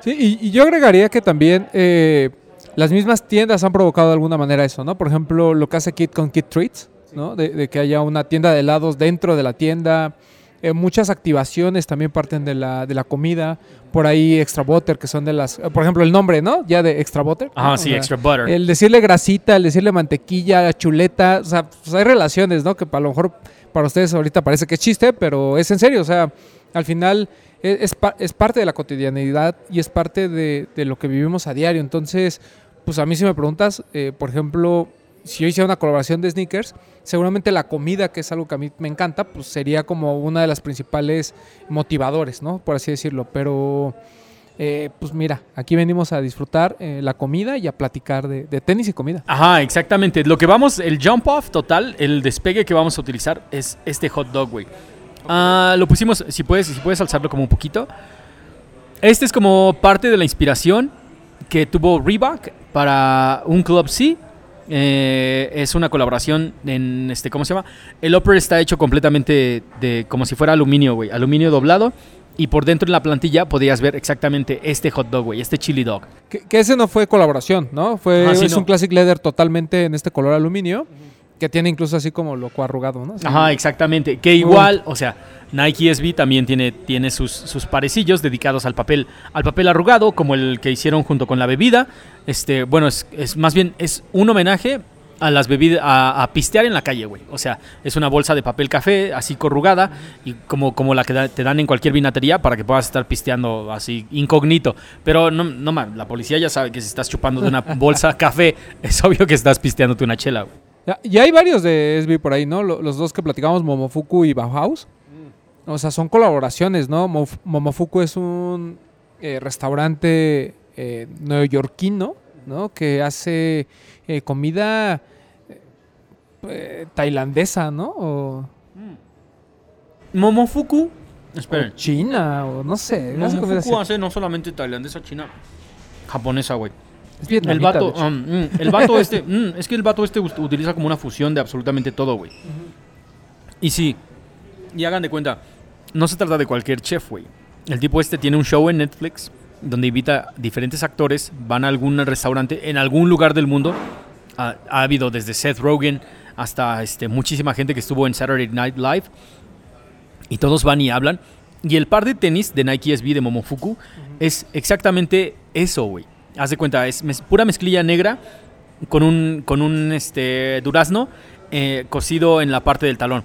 Sí, y, y yo agregaría que también eh, las mismas tiendas han provocado de alguna manera eso, ¿no? Por ejemplo, lo que hace Kit con Kit Treats, ¿no? De, de que haya una tienda de helados dentro de la tienda. Eh, muchas activaciones también parten de la, de la comida. Por ahí Extra Butter, que son de las... eh, Por ejemplo, el nombre, ¿no? Ya de Extra Butter. O sí, sea, extra butter. El decirle grasita, el decirle mantequilla, chuleta, o sea, pues hay relaciones, ¿no? Que a lo mejor para ustedes ahorita parece que es chiste, pero es en serio, o sea, al final e, es, pa- es parte de la cotidianidad y es parte de, de lo que vivimos a diario. Entonces, pues a mí si me preguntas, eh, por ejemplo, si yo hiciera una colaboración de sneakers, seguramente la comida, que es algo que a mí me encanta, pues sería como una de las principales motivadores, ¿no? Por así decirlo. Pero, eh, pues mira, aquí venimos a disfrutar eh, la comida y a platicar de, de tenis y comida. Ajá, exactamente. Lo que vamos, el jump off total, el despegue que vamos a utilizar es este hot dog, güey. Ah, lo pusimos, si puedes, si puedes alzarlo como un poquito. Este es como parte de la inspiración que tuvo Reebok para un Club C. Eh, es una colaboración en este, ¿cómo se llama? El upper está hecho completamente de como si fuera aluminio, güey, aluminio doblado. Y por dentro en la plantilla podías ver exactamente este hot dog, güey, este chili dog. Que, que ese no fue colaboración, ¿no? Fue Ah, sí, es no. un Classic Leather totalmente en este color aluminio, que tiene incluso así como lo arrugado, ¿no? Así. Ajá, exactamente. Que igual, o sea, Nike SB también tiene, tiene sus, sus parecillos dedicados al papel, al papel arrugado, como el que hicieron junto con la bebida. Este, bueno, es, es más bien es un homenaje a las bebidas, a, a pistear en la calle, güey. O sea, es una bolsa de papel café, así corrugada, y como, como la que da- te dan en cualquier vinatería para que puedas estar pisteando así incógnito. Pero no, no man, la policía ya sabe que si estás chupando de una bolsa café, es obvio que estás pisteándote una chela, güey. Ya, y hay varios de SB por ahí, ¿no? Lo- Los dos que platicamos, Momofuku y Bauhaus. O sea, son colaboraciones, ¿no? Mof- Momofuku es un eh, restaurante eh, neoyorquino, ¿no? Que hace eh, comida tailandesa, ¿no? O, Momofuku. o Esperen. china, o no sé. Momofuku hace no solamente tailandesa, china, japonesa, güey. Es El vato, um, mm, el vato este, mm, es que el vato este utiliza como una fusión de absolutamente todo, güey. Y sí, y hagan de cuenta, no se trata de cualquier chef, güey. El tipo este tiene un show en Netflix donde invita diferentes actores, van a algún restaurante en algún lugar del mundo. Ha, ha habido desde Seth Rogen hasta este, muchísima gente que estuvo en Saturday Night Live y todos van y hablan. Y el par de tenis de Nike SB de Momofuku es exactamente eso, güey. Haz de cuenta, es mez- pura mezclilla negra con un, con un este, durazno eh, cosido en la parte del talón.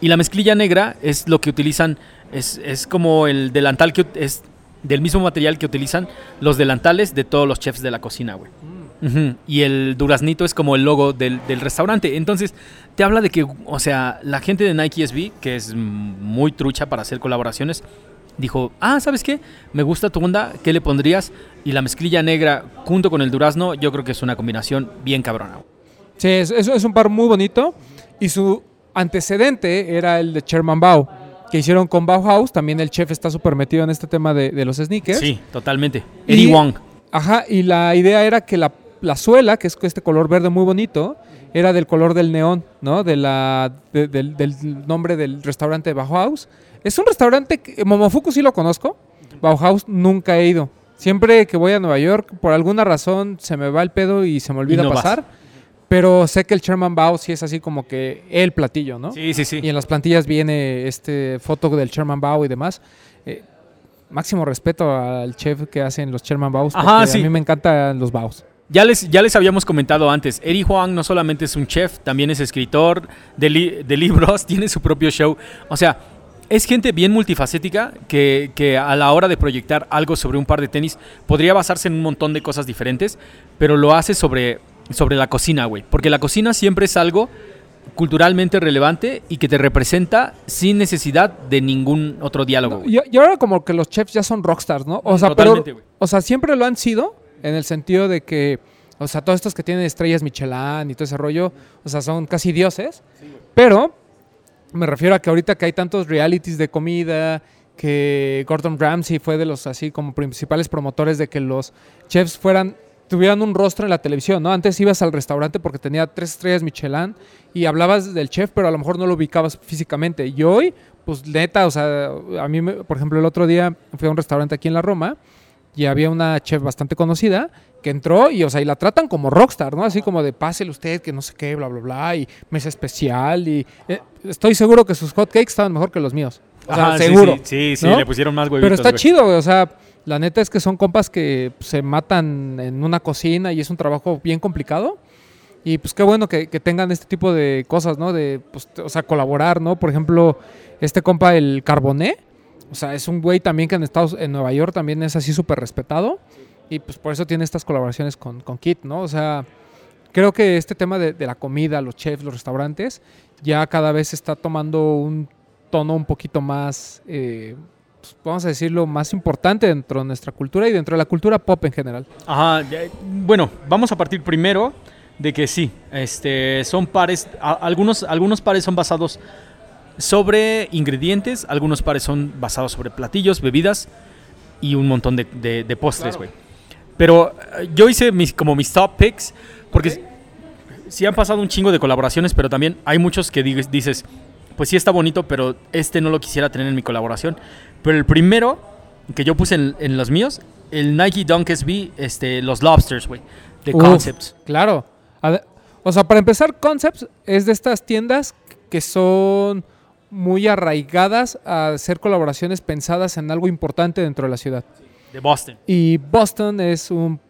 Y la mezclilla negra es lo que utilizan, es, es como el delantal que es del mismo material que utilizan los delantales de todos los chefs de la cocina, güey. Ujú, Y el duraznito es como el logo del, del restaurante. Entonces, te habla de que, o sea, la gente de Nike SB, que es mm, muy trucha para hacer colaboraciones, dijo, ah, ¿sabes qué? Me gusta tu onda, ¿qué le pondrías? Y la mezclilla negra junto con el durazno, yo creo que es una combinación bien cabrona. Sí, es, es- un par muy bonito. Y su antecedente era el de Sherman Bao, que hicieron con Bauhaus. También el chef está súper metido en este tema de, de los sneakers. Sí, totalmente. Y- Eddie Wong. Ajá, y la idea era que la, la suela, que es este color verde muy bonito, era del color del neón, ¿no? De la, de- del, del nombre del restaurante Bauhaus. Es un restaurante que Momofuku sí lo conozco, Bauhaus nunca he ido. Siempre que voy a Nueva York, por alguna razón se me va el pedo y se me olvida no vas. pasar. Pero sé que el Sherman Bao sí es así como que el platillo, ¿no? Sí, sí, sí. Y en las plantillas viene este foto del Sherman Bao y demás. Eh, máximo respeto al chef que hacen los Sherman Baos. Ajá, sí. A mí me encantan los Baos. Ya les, ya les habíamos comentado antes, Eddie Huang no solamente es un chef, también es escritor de, li- de libros, tiene su propio show. O sea, es gente bien multifacética que, que a la hora de proyectar algo sobre un par de tenis podría basarse en un montón de cosas diferentes, pero lo hace sobre, sobre la cocina, güey. Porque la cocina siempre es algo culturalmente relevante y que te representa sin necesidad de ningún otro diálogo. güey. Y, y ahora como que los chefs ya son rockstars, ¿no? O sea, pero, o sea, siempre lo han sido en el sentido de que, o sea, todos estos que tienen estrellas Michelin y todo ese rollo, o sea, son casi dioses. Pero me refiero a que ahorita que hay tantos realities de comida, que Gordon Ramsay fue de los así como principales promotores de que los chefs fueran tuvieran un rostro en la televisión, ¿no? Antes ibas al restaurante porque tenía tres estrellas Michelin y hablabas del chef, pero a lo mejor no lo ubicabas físicamente. Y hoy, pues neta, o sea, a mí, por ejemplo, el otro día fui a un restaurante aquí en la Roma y había una chef bastante conocida que entró y, o sea, y la tratan como rockstar, ¿no? Así como de pásele usted, que no sé qué, bla, bla, bla, y mesa especial y eh, estoy seguro que sus hotcakes estaban mejor que los míos. O sea, Ajá, sí, seguro. Sí, sí, sí, ¿no? le pusieron más huevitos. Pero está güey. chido, güey, o sea, la neta es que son compas que se matan en una cocina y es un trabajo bien complicado. Y pues qué bueno que, que tengan este tipo de cosas, ¿no? De, pues, o sea, colaborar, ¿no? Por ejemplo, este compa, el Carboné, o sea, es un güey también que en Estados en Nueva York también es así súper respetado. Y pues por eso tiene estas colaboraciones con, con Kit, ¿no? O sea, creo que este tema de, de la comida, los chefs, los restaurantes, ya cada vez está tomando un tono un poquito más, eh, pues, vamos a decirlo, más importante dentro de nuestra cultura y dentro de la cultura pop en general. Ajá, ya- bueno, vamos a partir primero de que sí, este, son pares, a- algunos, algunos pares son basados sobre ingredientes, algunos pares son basados sobre platillos, bebidas y un montón de, de- de postres, güey. Pero eh, yo hice mis, como mis top picks, porque sí- sí han pasado un chingo de colaboraciones, pero también hay muchos que dices, dices, pues sí está bonito, pero este no lo quisiera tener en mi colaboración. Pero el primero que yo puse en, en los míos, el Nike Dunk SB, este, los Lobsters, güey, de Uf. Concepts. Claro. O sea, para empezar, Concepts es de estas tiendas que son muy arraigadas a hacer colaboraciones pensadas en algo importante dentro de la ciudad. De Boston. Y Boston es un,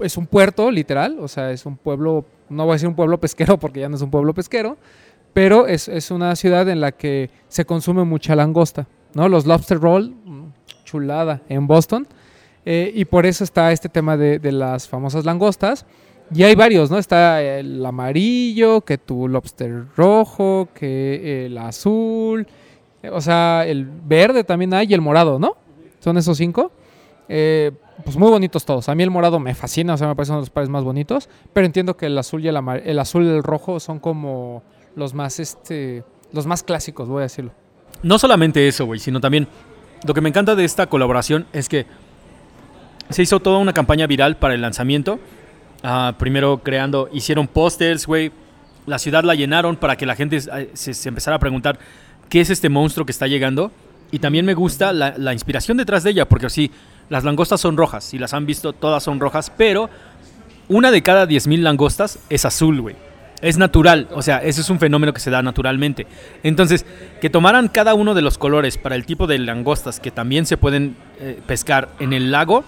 es un puerto, literal, o sea, es un pueblo, no voy a decir un pueblo pesquero porque ya no es un pueblo pesquero, pero es, es una ciudad en la que se consume mucha langosta, ¿no? Los lobster roll, mm, chulada, en Boston. Eh, y por eso está este tema de, de las famosas langostas. Y hay varios, ¿no? Está el amarillo, que tu lobster rojo, que el azul, eh, o sea, el verde también hay y el morado, ¿no? Son esos cinco. Eh, pues muy bonitos todos. A mí el morado me fascina, o sea, me parecen uno de los pares más bonitos. Pero entiendo que el azul y el, el azul y el rojo son como los más, este, los más clásicos, voy a decirlo. No solamente eso, güey, sino también lo que me encanta de esta colaboración es que se hizo toda una campaña viral para el lanzamiento. Ah, primero creando, hicieron pósters, güey. La ciudad la llenaron para que la gente eh, se, empezara a preguntar qué es este monstruo que está llegando. Y también me gusta la, inspiración detrás de ella, porque sí, las langostas son rojas, si las han visto, todas son rojas, pero una de cada 10.000 langostas es azul, güey. Es natural, o sea, ese es un fenómeno que se da naturalmente. Entonces, que tomaran cada uno de los colores para el tipo de langostas que también se pueden eh, pescar en el lago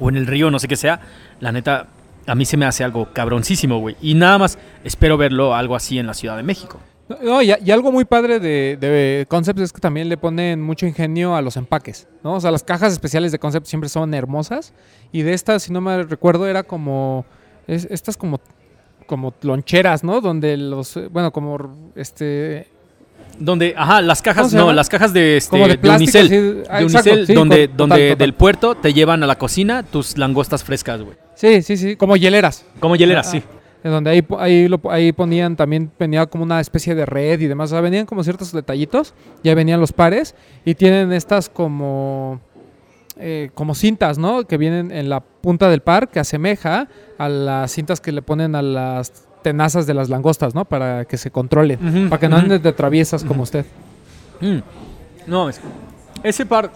o en el río, no sé qué sea, la neta, a mí se me hace algo cabroncísimo, güey. Y nada más espero verlo algo así en la Ciudad de México. No, y, y algo muy padre de, de Concepts es que también le ponen mucho ingenio a los empaques, ¿no? O sea, las cajas especiales de Concepts siempre son hermosas. Y de estas, si no me recuerdo, era como. es- estas como. como loncheras, ¿no? Donde los. Bueno, como. Este. Donde, ajá, las cajas, ¿Cómo se no, las cajas de, este, Como de de plástico, unicel. así, ah, de exacto, unicel, sí, donde, con- donde total, total. del puerto te llevan a la cocina tus langostas frescas, güey. Sí, sí, sí. Como hieleras. Como hieleras, Ah, sí. En donde ahí, ahí, lo, ahí ponían también, venía como una especie de red y demás. O sea, venían como ciertos detallitos. Ya venían los pares. Y tienen estas como. eh, como cintas, ¿no? Que vienen en la punta del par, que asemeja a las cintas que le ponen a las tenazas de las langostas, ¿no? Para que se controlen. Ujú, Para que no anden de traviesas como usted. Mm. No, es- ese par,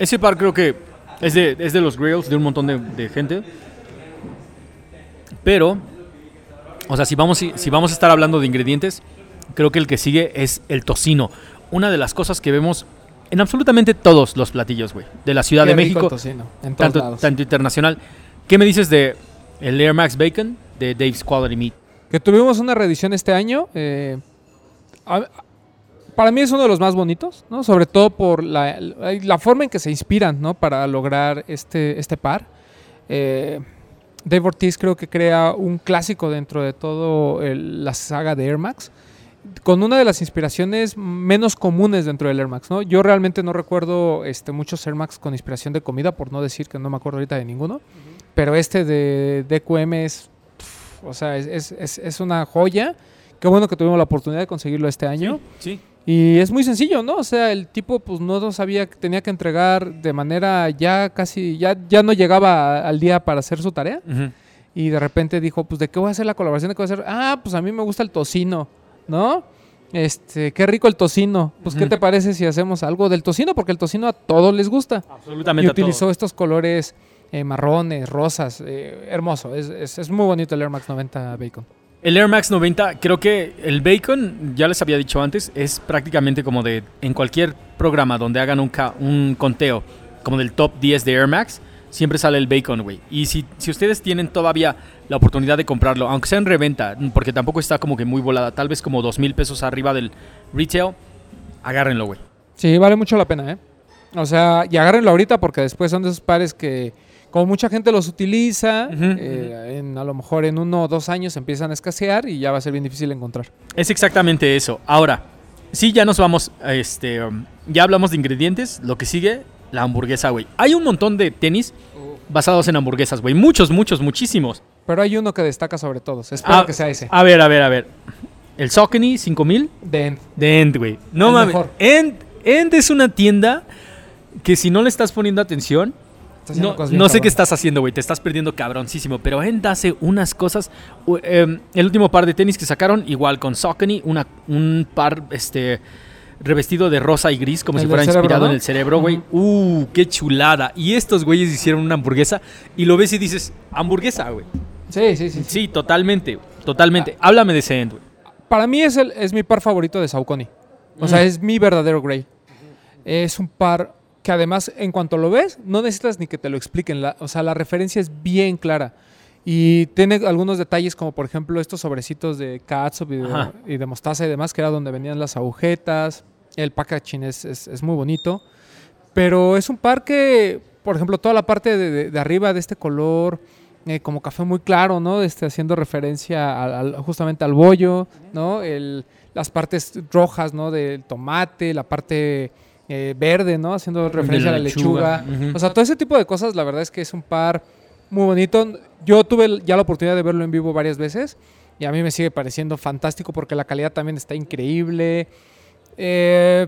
ese par creo que es de, es de los grills de un montón de, de gente. Pero, o sea, si vamos, si vamos a estar hablando de ingredientes, creo que el que sigue es el tocino. Una de las cosas que vemos en absolutamente todos los platillos, güey, de la Ciudad Qué de rico México, el tocino, en todos tanto, lados. tanto internacional. ¿Qué me dices de el Air Max Bacon de Dave's Quality Meat? que tuvimos una reedición este año. eh, a- para mí es uno de los más bonitos, ¿no? Sobre todo por la, la forma en que se inspiran, ¿no? Para lograr este, este par. Eh, Dave Ortiz creo que crea un clásico dentro de todo el- la saga de Air Max. Con una de las inspiraciones menos comunes dentro del Air Max, ¿no? Yo realmente no recuerdo este, muchos Air Max con inspiración de comida, por no decir que no me acuerdo ahorita de ninguno. Pero este de DQM es o sea, es, es- es- es una joya. Qué bueno que tuvimos la oportunidad de conseguirlo este año. Sí. Y es muy sencillo, ¿no? O sea, el tipo pues no sabía que tenía que entregar de manera ya casi, ya, ya no llegaba al día para hacer su tarea. Y de repente dijo, pues ¿de qué voy a hacer la colaboración? ¿De qué voy a hacer? Ah, pues a mí me gusta el tocino, ¿no? Este, qué rico el tocino. Pues ¿qué te parece si hacemos algo del tocino? Porque el tocino a todos les gusta. Absolutamente. Y a utilizó estos colores eh, marrones, rosas, eh, hermoso. Es, es- es muy bonito el Air Max 90 Bacon. El Air Max 90, creo que el bacon, ya les había dicho antes, es prácticamente como de en cualquier programa donde hagan un, ca- un conteo como del top 10 de Air Max, siempre sale el bacon, güey. Y si, si ustedes tienen todavía la oportunidad de comprarlo, aunque sea en reventa, porque tampoco está como que muy volada, tal vez como dos mil pesos arriba del retail, agárrenlo, güey. Sí, vale mucho la pena, ¿eh? O sea, y agárrenlo ahorita porque después son de esos pares que, como mucha gente los utiliza, eh, en, a lo mejor en uno o dos años empiezan a escasear y ya va a ser bien difícil encontrar. Es exactamente eso. Ahora, sí, ya nos vamos, este, um, ya hablamos de ingredientes, lo que sigue, la hamburguesa, güey. Hay un montón de tenis basados en hamburguesas, güey. Muchos, muchos, muchísimos. Pero hay uno que destaca sobre todos. Espero Ah, que sea ese. A ver, a ver, a ver. El Saucony 5000 De End. de End, güey. No mames. End, End es una tienda que si no le estás poniendo atención, no, sé qué estás haciendo, güey. Te estás perdiendo cabroncísimo. Pero End hace unas cosas. em, el último par de tenis que sacaron, igual con Saucony, una, un par este, revestido de rosa y gris, como si fuera cerebro, inspirado ¿no? en el cerebro, güey. Uh, qué chulada. Y estos güeyes hicieron una hamburguesa y lo ves y dices, hamburguesa, güey. Sí, sí, sí, sí. Sí, totalmente, totalmente. Háblame de ese End, güey. Para mí es, el, es mi par favorito de Saucony. O sea, Mm. es mi verdadero Grey. Es un par que además, en cuanto lo ves, no necesitas ni que te lo expliquen. La- o sea, la referencia es bien clara. Y tiene algunos detalles, como por ejemplo estos sobrecitos de catsup y de, Ajá. y de mostaza y demás, que era donde venían las agujetas. El packaging es, es- es muy bonito. Pero es un par que, por ejemplo, toda la parte de, de- de arriba de este color, eh, como café muy claro, ¿no? Este, haciendo referencia al- al- justamente al bollo, ¿no? El, las partes rojas, ¿no? Del tomate, la parte eh, verde, ¿no? Haciendo referencia la a la lechuga. O sea, todo ese tipo de cosas, la verdad es que es un par muy bonito. Yo tuve ya la oportunidad de verlo en vivo varias veces y a mí me sigue pareciendo fantástico porque la calidad también está increíble. Eh,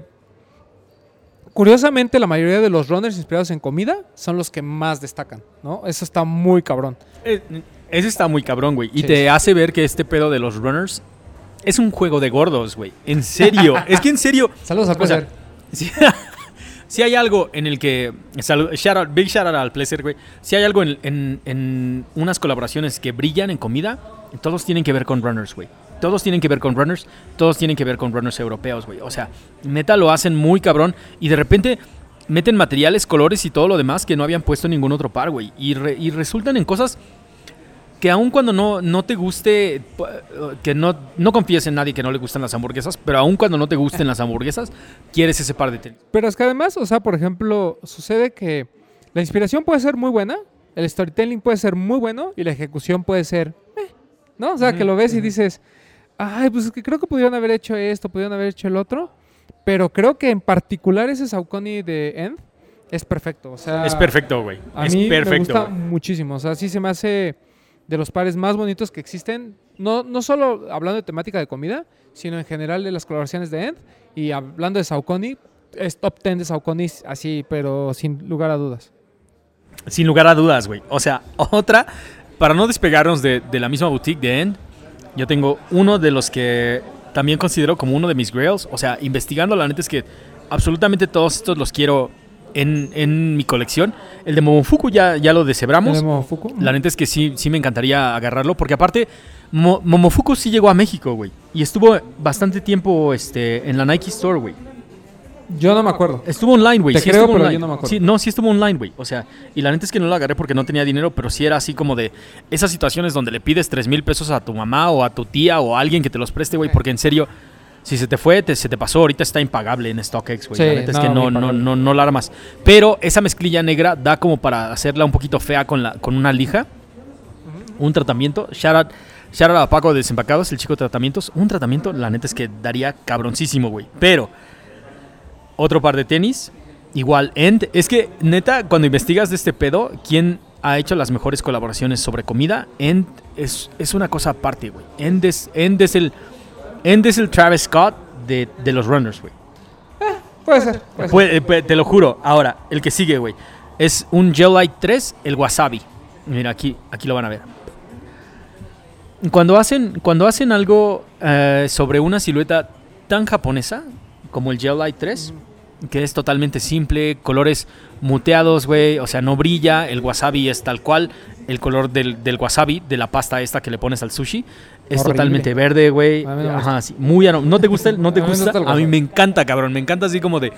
curiosamente, la mayoría de los runners inspirados en comida son los que más destacan, ¿no? Eso está muy cabrón. Eh, Ese está muy cabrón, güey. Y Sí, te hace ver que este pedo de los runners es un juego de gordos, güey. En serio. es que en serio. Saludos a Placer. Si, hay algo en el que. shout out- big shout out al Pleasure, güey. Si hay algo en, en- en unas colaboraciones que brillan en comida, todos tienen que ver con runners, güey. Todos tienen que ver con runners, todos tienen que ver con runners europeos, güey. O sea, neta lo hacen muy cabrón y de repente meten materiales, colores y todo lo demás que no habían puesto en ningún otro par, güey. Y resultan en cosas que aun cuando no, no te guste, que no, no confíes en nadie que no le gustan las hamburguesas, pero aun cuando no te gusten las hamburguesas, quieres ese par de tenis. Pero es que además, o sea, por ejemplo, sucede que la inspiración puede ser muy buena, el storytelling puede ser muy bueno y la ejecución puede ser, eh, ¿no? O sea, que lo ves y dices, ay, pues es que creo que pudieron haber hecho esto, pudieron haber hecho el otro, pero creo que en particular ese Saucony de End es perfecto, o sea, es perfecto, güey. A Es mí me perfecto. gusta güey. muchísimo, o sea, sí se me hace de los pares más bonitos que existen, no, no solo hablando de temática de comida, sino en general de las colaboraciones de End y hablando de Saucony, es top 10 de Saucony así, pero sin lugar a dudas. Sin lugar a dudas, güey. O sea, otra, para no despegarnos de, de la misma boutique de End, yo tengo uno de los que también considero como uno de mis grails. O sea, investigando, la neta es que absolutamente todos estos los quiero en, en mi colección. El de Momofuku ya, ya lo deshebramos. ¿El de Momofuku? La neta es que sí, sí me encantaría agarrarlo, porque aparte, Mo- Momofuku sí llegó a México, güey. Y estuvo bastante tiempo este, en la Nike Store, güey. Yo no me acuerdo. Estuvo online, güey. Te sí creo, estuvo pero online. yo no me acuerdo. Sí, no, sí estuvo online, güey. O sea, y la neta es que no lo agarré porque no tenía dinero, pero sí era así como de esas situaciones donde le pides 3 mil pesos a tu mamá o a tu tía o a alguien que te los preste, güey, porque en serio, si se te fue, te- se te pasó, ahorita está impagable en StockX, güey. Sí, la neta es que no, no, no, no la armas. Pero esa mezclilla negra da como para hacerla un poquito fea con, la, con una lija. Un tratamiento. Shout out, shout out a Paco de Desempacados, el chico de tratamientos. Un tratamiento, la neta es que daría cabroncísimo, güey. Pero otro par de tenis. Igual, End. Es que, neta, cuando investigas de este pedo, ¿quién ha hecho las mejores colaboraciones sobre comida? End es, es una cosa aparte, güey. End es, End es el. End es el Travis Scott de, de los runners, güey. Puede ser. puede ser. Eh, te lo juro. Ahora, el que sigue, güey. Es un Gel Light 3, el Wasabi. Mira, aquí, aquí lo van a ver. Cuando hacen, cuando hacen algo eh, sobre una silueta tan japonesa como el Gel Light 3, que es totalmente simple, colores muteados, güey, o sea, no brilla, el wasabi es tal cual, el color del, del wasabi, de la pasta esta que le pones al sushi, es Horrible. totalmente verde, güey. A mí no Ajá, sí, muy aro- ¿No te gusta? el- ¿No te A mí gusta? gusta el A mí me encanta, cabrón, me encanta así como de...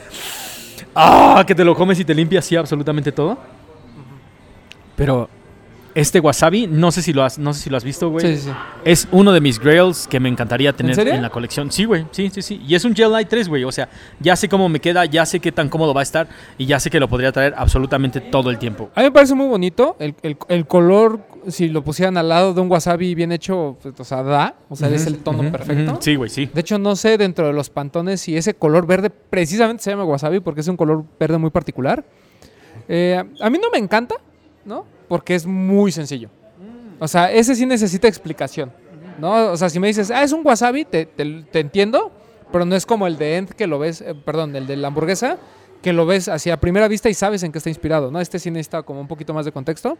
Ah, que te lo comes y te limpias así absolutamente todo. Pero este wasabi, no sé si lo has, no sé si lo has visto, güey. Sí, sí, sí. Es uno de mis grails que me encantaría tener en la colección. Sí, güey. Sí, sí, sí. Y es un Gel Light 3, güey. O sea, ya sé cómo me queda, ya sé qué tan cómodo va a estar y ya sé que lo podría traer absolutamente todo el tiempo. A mí me parece muy bonito. El, el- el color, si lo pusieran al lado de un wasabi bien hecho, pues, o sea, da. O sea, es el tono perfecto. Sí, güey, sí. De hecho, no sé dentro de los pantones si ese color verde precisamente se llama wasabi porque es un color verde muy particular. Eh, a mí no me encanta, ¿no? Porque es muy sencillo. O sea, ese sí necesita explicación, ¿no? O sea, si me dices, ah, es un wasabi, te, te- te entiendo, pero no es como el de End que lo ves, eh, perdón, el de la hamburguesa, que lo ves hacia primera vista y sabes en qué está inspirado, ¿no? Este sí necesita como un poquito más de contexto.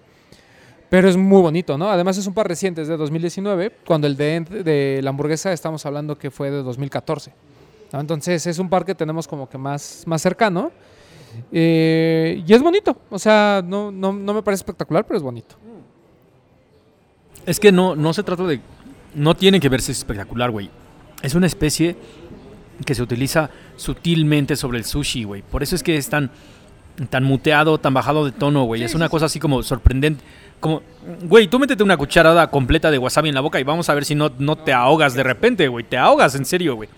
Pero es muy bonito, ¿no? Además es un par reciente, es de 2019, cuando el de, de la hamburguesa estamos hablando que fue de 2014. ¿no? Entonces es un par que tenemos como que más, más cercano. Eh, y es bonito, o sea, no, no, no me parece espectacular, pero es bonito. Es que no, no se trata de. No tiene que verse espectacular, güey. Es una especie que se utiliza sutilmente sobre el sushi, güey. Por eso es que es tan, tan muteado, tan bajado de tono, güey. es una cosa así como sorprendente. Como, güey, tú métete una cucharada completa de wasabi en la boca y vamos a ver si no, no te ahogas de repente, güey. Te ahogas, en serio, güey.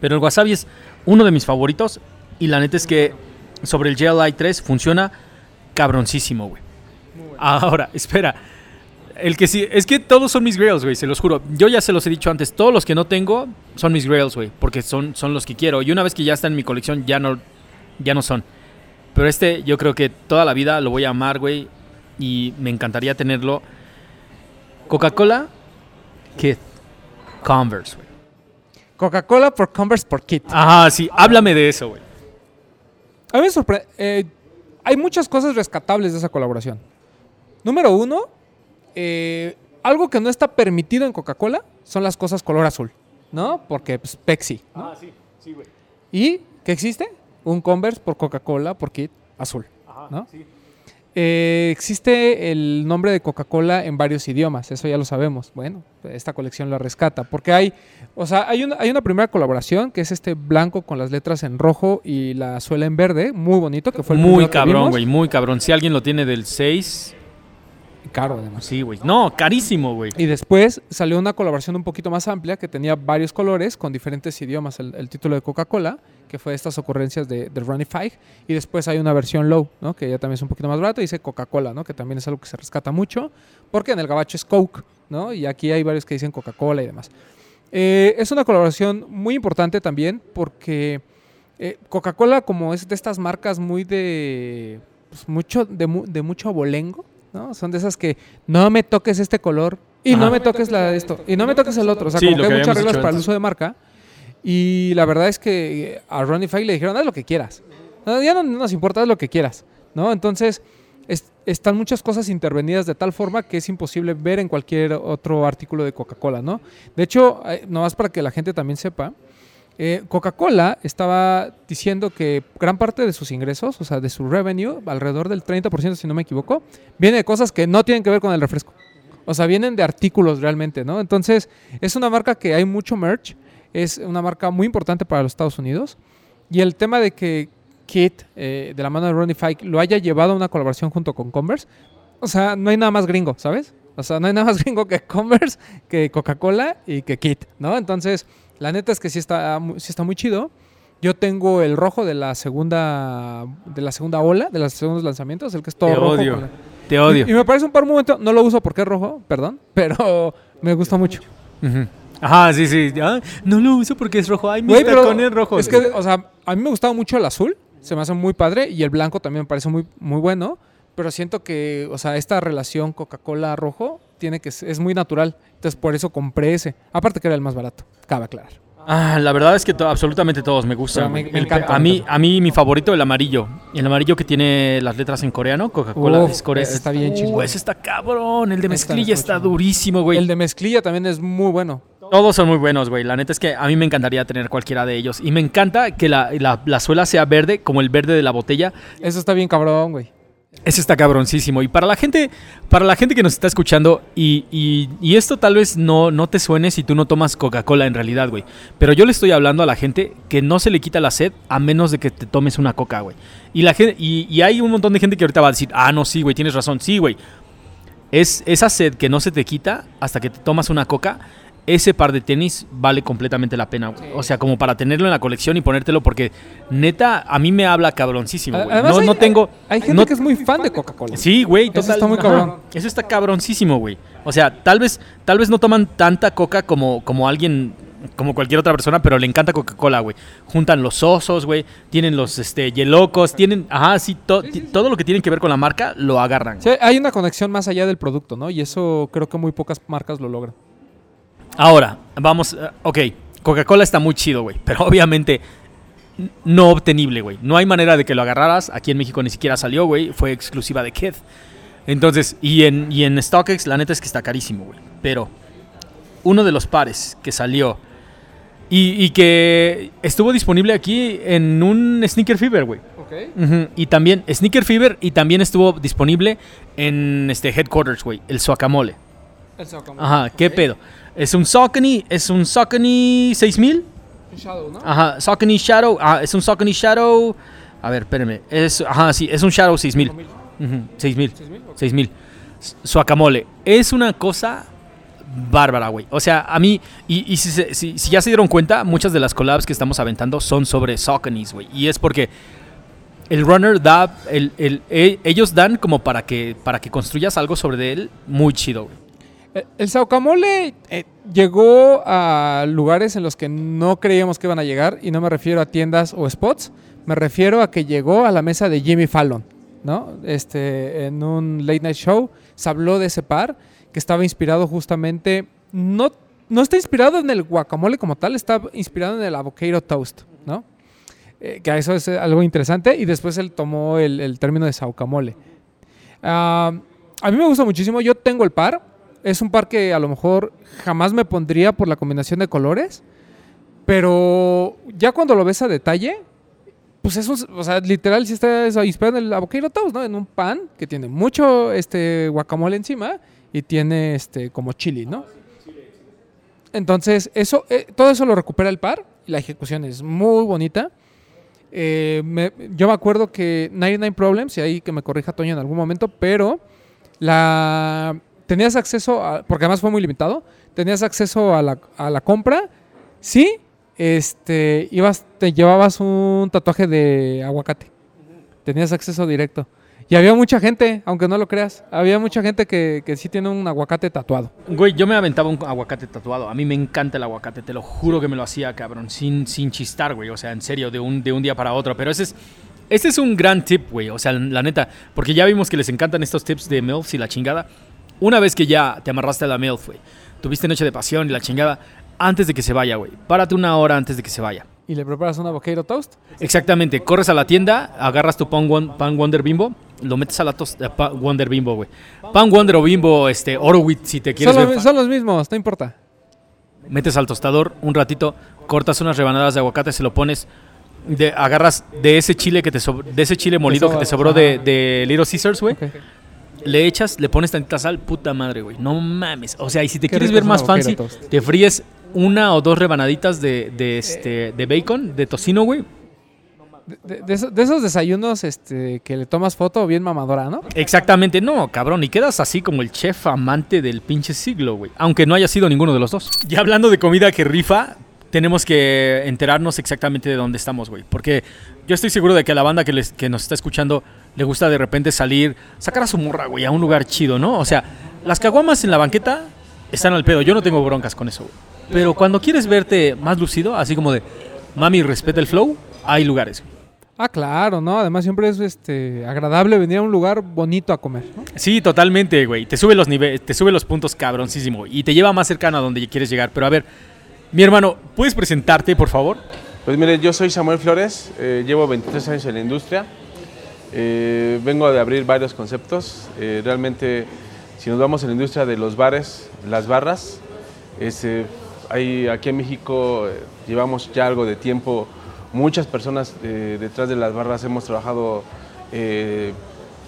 Pero el wasabi es uno de mis favoritos y la neta es que sobre el GLI 3 funciona cabroncísimo, güey. Ahora, espera. El que sí, es que todos son mis grails, güey, se los juro. Yo ya se los he dicho antes, todos los que no tengo son mis grails, güey, porque son, son los que quiero. Y una vez que ya están en mi colección, ya no, ya no son. Pero este, yo creo que toda la vida lo voy a amar, güey, y me encantaría tenerlo. Coca-Cola, Kid, Converse, güey. Coca-Cola por Converse por Kit. Ajá, sí, háblame de eso, güey. A mí me sorprende. eh, hay muchas cosas rescatables de esa colaboración. Número uno, eh, algo que no está permitido en Coca-Cola son las cosas color azul, ¿no? Porque pues, Pepsi. ¿no? Ah, sí, sí, güey. ¿Y qué existe? Un Converse por Coca-Cola por Kit azul. Ajá, ¿No? sí. Eh, existe el nombre de Coca-Cola en varios idiomas, eso ya lo sabemos. Bueno, esta colección la rescata, porque hay, o sea, hay una, hay una primera colaboración que es este blanco con las letras en rojo y la suela en verde, muy bonito, que fue el Muy cabrón, güey, muy cabrón. Si alguien lo tiene del 6, Caro además. sí, güey. No, carísimo, güey. Y después salió una colaboración un poquito más amplia que tenía varios colores con diferentes idiomas, el, el título de Coca-Cola, que fue estas ocurrencias de, de Ronnie Five. Y después hay una versión low, ¿no? que ya también es un poquito más barato, dice Coca-Cola, ¿no? que también es algo que se rescata mucho, porque en el gabacho es Coke, ¿no? y aquí hay varios que dicen Coca-Cola y demás. Eh, es una colaboración muy importante también porque eh, Coca-Cola, como es de estas marcas muy de, pues, mucho, de, de mucho abolengo, ¿no? Son de esas que no me toques este color y Ajá. no me toques la de esto y no me toques el otro. O sea, Sí, como que que hay muchas reglas para el uso de marca. Y la verdad es que a Ronnie Five le dijeron, haz lo que quieras. No, ya no, no nos importa, haz lo que quieras. ¿no? Entonces, es- están muchas cosas intervenidas de tal forma que es imposible ver en cualquier otro artículo de Coca-Cola, ¿no? De hecho, eh, nomás para que la gente también sepa, eh, Coca-Cola estaba diciendo que gran parte de sus ingresos, o sea, de su revenue, alrededor del 30%, si no me equivoco, viene de cosas que no tienen que ver con el refresco. O sea, vienen de artículos realmente, ¿no? Entonces, es una marca que hay mucho merch, es una marca muy importante para los Estados Unidos. Y el tema de que Kit, eh, de la mano de Ronnie Fike, lo haya llevado a una colaboración junto con Converse, o sea, no hay nada más gringo, ¿sabes? O sea, no hay nada más gringo que Converse, que Coca-Cola y que Kit, ¿no? Entonces, la neta es que sí está, sí está muy chido. Yo tengo el rojo de la segunda de la segunda ola, de los segundos lanzamientos, el que es todo Te rojo. odio. la- Te odio. Y, y me parece un par momento, no lo uso porque es rojo, perdón, pero me gusta mucho. Ujú. Ajá, sí, sí. Ah, no lo uso porque es rojo. Ay, mis Güey, pero tacones rojos. Es que, o sea, a mí me gustaba mucho el azul, se me hace muy padre, y el blanco también me parece muy, muy bueno, pero siento que, o sea, esta relación Coca-Cola-rojo tiene que ser- es muy natural, entonces por eso compré ese. Aparte que era el más barato, cabe aclarar. Ah, la verdad es que to- absolutamente todos me gustan. Me- encanta, a mí, a mí mi favorito el amarillo. El amarillo que tiene las letras en coreano, Coca-Cola es corea- ese está bien Uh, chingón. ese está cabrón. El de mezclilla está durísimo, güey. El de mezclilla también es muy bueno. Todos son muy buenos, güey. La neta es que a mí me encantaría tener cualquiera de ellos. Y me encanta que la, la- la suela sea verde, como el verde de la botella. Eso está bien cabrón, güey. Ese está cabroncísimo. Y para la gente, para la gente que nos está escuchando, y, y- y esto tal vez no, no te suene si tú no tomas Coca-Cola en realidad, güey. Pero yo le estoy hablando a la gente que no se le quita la sed a menos de que te tomes una coca, güey. Y la gente, y, y hay un montón de gente que ahorita va a decir, ah, no, sí, güey, tienes razón, sí, güey. Es esa sed que no se te quita hasta que te tomas una coca. Ese par de tenis vale completamente la pena, güey. O sea, como para tenerlo en la colección y ponértelo porque neta a mí me habla cabroncísimo, güey. Además, No, hay- no tengo Hay gente no- que es muy fan de Coca-Cola. Sí, güey, Eso está muy ajá. cabrón. Eso está cabroncísimo, güey. O sea, tal vez, tal vez no toman tanta coca como, como alguien, como cualquier otra persona, pero le encanta Coca-Cola, güey. Juntan los osos, güey. Tienen los este, yelocos, tienen, ajá, sí, to- ti- todo lo que tiene que ver con la marca lo agarran. Sí, hay una conexión más allá del producto, ¿no? Y eso creo que muy pocas marcas lo logran. Ahora, vamos, eh, ok, Coca-Cola está muy chido, güey, pero obviamente no obtenible, güey. No hay manera de que lo agarraras. Aquí en México ni siquiera salió, güey. Fue exclusiva de Kid. Entonces, y en, y en StockX, la neta es que está carísimo, güey. Pero uno de los pares que salió y, y que estuvo disponible aquí en un Sneaker Fever, güey. Ok. Ujú, Y también, Sneaker Fever, y también estuvo disponible en este Headquarters, güey. El Suacamole. Ajá, ¿qué pedo? Es un Saucony, es un Saucony 6000. Shadow, ¿no? Ajá, Saucony Shadow. Ah, es un Saucony Shadow. A ver, espérenme. Es, ajá, sí, es un Shadow 6000. Ujú, 6000. 6000. S- Suacamole. Es una cosa bárbara, güey. O sea, a mí, y, y si, se- si- si ya se dieron cuenta, muchas de las collabs que estamos aventando son sobre Sauconys, güey. Y es porque el runner da, el, el- e- ellos dan como para que, para que construyas algo sobre él muy chido, güey. El, el Saucamole eh, llegó a lugares en los que no creíamos que iban a llegar, y no me refiero a tiendas o spots, me refiero a que llegó a la mesa de Jimmy Fallon, ¿no? Este, en un late night show se habló de ese par que estaba inspirado justamente, no, no está inspirado en el guacamole como tal, está inspirado en el avocado toast, ¿no? Eh, que eso es eh, algo interesante, y después él tomó el, el término de Saucamole. Ah, a mí me gusta muchísimo, yo tengo el par, es un par que a lo mejor jamás me pondría por la combinación de colores, pero ya cuando lo ves a detalle, pues es un, o sea, literal si está eso, inspirado en el avocado toast, ¿no? En un pan que tiene mucho este guacamole encima y tiene este como chili, ¿no? Entonces, eso, eh, todo eso lo recupera el par y la ejecución es muy bonita. Eh, yo me acuerdo que 99 Problems, y ahí que me corrija Toño en algún momento, pero la tenías acceso, a, porque además fue muy limitado, tenías acceso a la, a la compra, sí, este, ibas, te llevabas un tatuaje de aguacate, tenías acceso directo. Y había mucha gente, aunque no lo creas, había mucha gente que, que sí tiene un aguacate tatuado. Güey, yo me aventaba un aguacate tatuado. A mí me encanta el aguacate, te lo juro que me lo hacía, cabrón, sin, sin chistar, güey. O sea, en serio, de un, de un día para otro. Pero ese es, este es un gran tip, güey. O sea, la neta, porque ya vimos que les encantan estos tips de MILFs y la chingada. Una vez que ya te amarraste a la MILF, güey, tuviste noche de pasión y la chingada, antes de que se vaya, güey. Párate una hora antes de que se vaya. Y le preparas un avocado toast. Exactamente, corres a la tienda, agarras tu pan, pan Wonder Bimbo, lo metes a la tos, eh, pan Wonder Bimbo, güey. Pan Wonder o Bimbo, este, Orowit, si te quieres Son, ver los, son los mismos, no importa. metes al tostador un ratito, cortas unas rebanadas de aguacate, se lo pones, de, agarras de ese chile que te sobr- de ese chile molido que te sobró de, de Little Caesars, güey. Le echas, le pones tantita sal, puta madre, güey, no mames. O sea, y si te Qué quieres ver más fancy, toast. te fríes una o dos rebanaditas de, de este, de bacon, de tocino, güey. De, de esos, de esos desayunos este, que le tomas foto bien mamadora, ¿no? Exactamente, no, cabrón, y quedas así como el chef amante del pinche siglo, güey. Aunque no haya sido ninguno de los dos. Ya hablando de comida que rifa, tenemos que enterarnos exactamente de dónde estamos, güey. Porque yo estoy seguro de que a la banda que, les, que nos está escuchando le gusta de repente salir, sacar a su morra, güey, a un lugar chido, ¿no? O sea, las caguamas en la banqueta están al pedo. Yo no tengo broncas con eso, güey. Pero cuando quieres verte más lucido, así como de, mami, respeta el flow, hay lugares. güey. Ah, claro, ¿no? Además siempre es este, agradable venir a un lugar bonito a comer, ¿no? Sí, totalmente, güey. Te sube los niveles, te sube los puntos cabroncísimo y te lleva más cercano a donde quieres llegar. Pero a ver, mi hermano, ¿puedes presentarte, por favor? Pues mire, yo soy Samuel Flores, eh, llevo 23 años en la industria, eh, vengo de abrir varios conceptos, eh, realmente si nos vamos a la industria de los bares, las barras, hay, aquí en México eh, llevamos ya algo de tiempo, muchas personas detrás de las barras hemos trabajado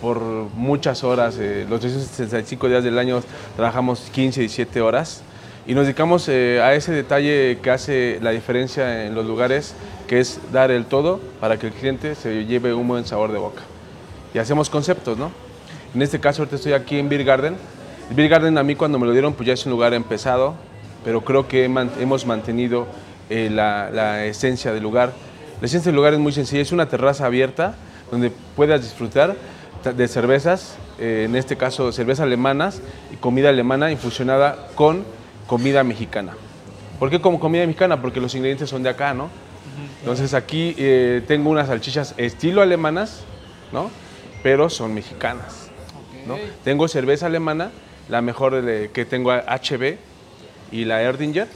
por muchas horas, los 365 días del año trabajamos 15, 17 horas. Y nos dedicamos a ese detalle que hace la diferencia en los lugares, que es dar el todo para que el cliente se lleve un buen sabor de boca. Y hacemos conceptos, ¿no? En este caso ahorita estoy aquí en Beer Garden. El Beer Garden a mí cuando me lo dieron pues ya es un lugar empezado, pero creo que hemos mantenido eh, la, la esencia del lugar. La esencia del lugar es muy sencilla, es una terraza abierta donde puedas disfrutar de cervezas, eh, en este caso cervezas alemanas y comida alemana infusionada con comida mexicana. ¿Por qué como comida mexicana? Porque los ingredientes son de acá, ¿no? Entonces aquí eh, tengo unas salchichas estilo alemanas, ¿no? Pero son mexicanas, ¿no? Tengo cerveza alemana, la mejor que tengo HB y la Erdinger,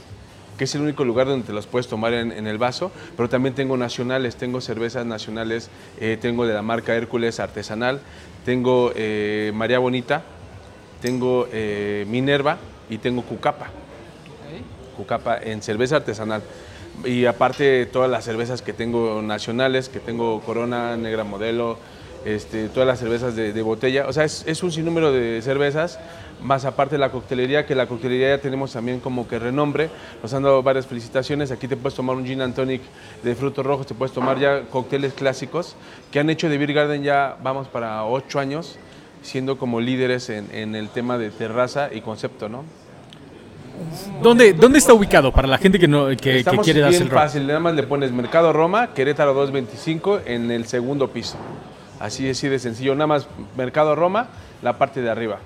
que es el único lugar donde te los puedes tomar en, el vaso, pero también tengo nacionales, tengo cervezas nacionales, eh, tengo de la marca Hércules artesanal, tengo eh, María Bonita, tengo eh, Minerva y tengo Cucapa. Cucapa en cerveza artesanal. Y aparte todas las cervezas que tengo nacionales, que tengo Corona, Negra Modelo, este, todas las cervezas de, botella. O sea, es, es, un sinnúmero de cervezas más aparte de la coctelería, que la coctelería ya tenemos también como que renombre, nos han dado varias felicitaciones, aquí te puedes tomar un gin and tonic de frutos rojos, te puedes tomar ya cócteles clásicos, que han hecho de Beer Garden ya, vamos para ocho años, siendo como líderes en, el tema de terraza y concepto, ¿no? ¿Dónde, ¿Dónde está ubicado para la gente que, no, que, quiere darse el fácil, nada más le pones Mercado Roma, Querétaro 225 en el segundo piso. Así es, así de sencillo, nada más Mercado Roma, la parte de arriba.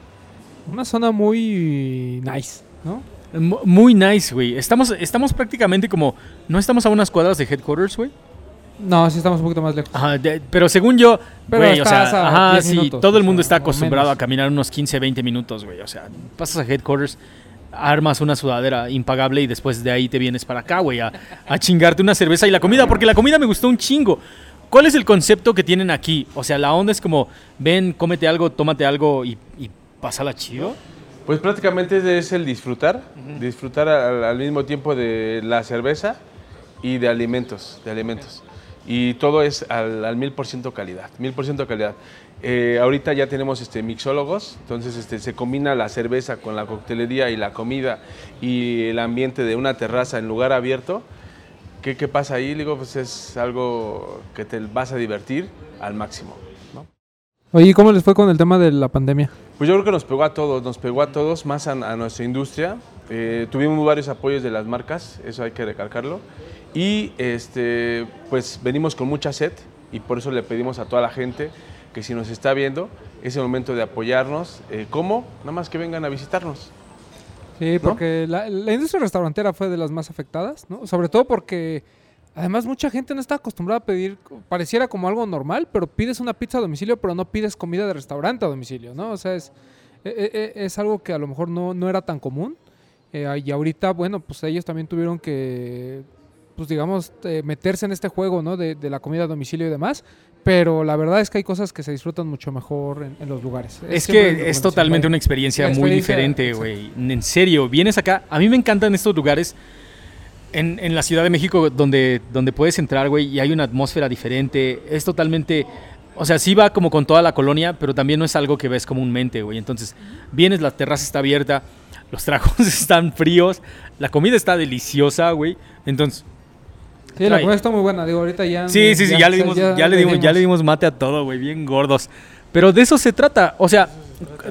Una zona muy nice, ¿no? Muy nice, güey. Estamos, estamos prácticamente como. ¿No estamos a unas cuadras de headquarters, güey? No, sí estamos un poquito más lejos. Ajá, pero según yo, güey, o sea, ajá, sí, todo el mundo está acostumbrado a caminar unos 15, 20 minutos, güey. O sea, pasas a headquarters, armas una sudadera impagable y después de ahí te vienes para acá, güey, a, chingarte una cerveza y la comida, porque la comida me gustó un chingo. ¿Cuál es el concepto que tienen aquí? O sea, la onda es como, ven, cómete algo, tómate algo y la chido? Pues prácticamente es el disfrutar, disfrutar al, mismo tiempo de la cerveza y de alimentos, de alimentos. Y todo es al mil por ciento calidad, mil por ciento calidad. Eh, ahorita ya tenemos este, mixólogos, entonces este, se combina la cerveza con la coctelería y la comida y el ambiente de una terraza en lugar abierto. ¿Qué, qué pasa ahí? Digo, pues es algo que te vas a divertir al máximo. ¿no? Oye, ¿cómo les fue con el tema de la pandemia? Pues yo creo que nos pegó a todos, nos pegó a todos, más a, nuestra industria. Eh, tuvimos varios apoyos de las marcas, eso hay que recalcarlo. Y este, pues venimos con mucha sed y por eso le pedimos a toda la gente que si nos está viendo, es el momento de apoyarnos. Eh, ¿Cómo? Nada más que vengan a visitarnos. Sí, porque la, la, industria restaurantera fue de las más afectadas, ¿no? Sobre todo porque Además, mucha gente no está acostumbrada a pedir, pareciera como algo normal, pero pides una pizza a domicilio, pero no pides comida de restaurante a domicilio, ¿no? O sea, es, e, e, e, es, algo que a lo mejor no, no era tan común. Eh, y ahorita, bueno, pues ellos también tuvieron que, pues digamos, eh, meterse en este juego, ¿no? De, la comida a domicilio y demás. Pero la verdad es que hay cosas que se disfrutan mucho mejor en, los lugares. Es, que es totalmente una experiencia, muy diferente, güey. En serio, vienes acá. A mí me encantan estos lugares en, en, la Ciudad de México, donde, donde puedes entrar, güey, y hay una atmósfera diferente, es totalmente... O sea, sí va como con toda la colonia, pero también no es algo que ves comúnmente, güey. Entonces, vienes, la terraza está abierta, los tragos están fríos, la comida está deliciosa, güey. Entonces... Sí, la comida está muy buena, digo, ahorita ya... Sí, sí, sí, ya, le dimos, ya, le dimos, ya le dimos mate a todo, güey, bien gordos. Pero de eso se trata, o sea,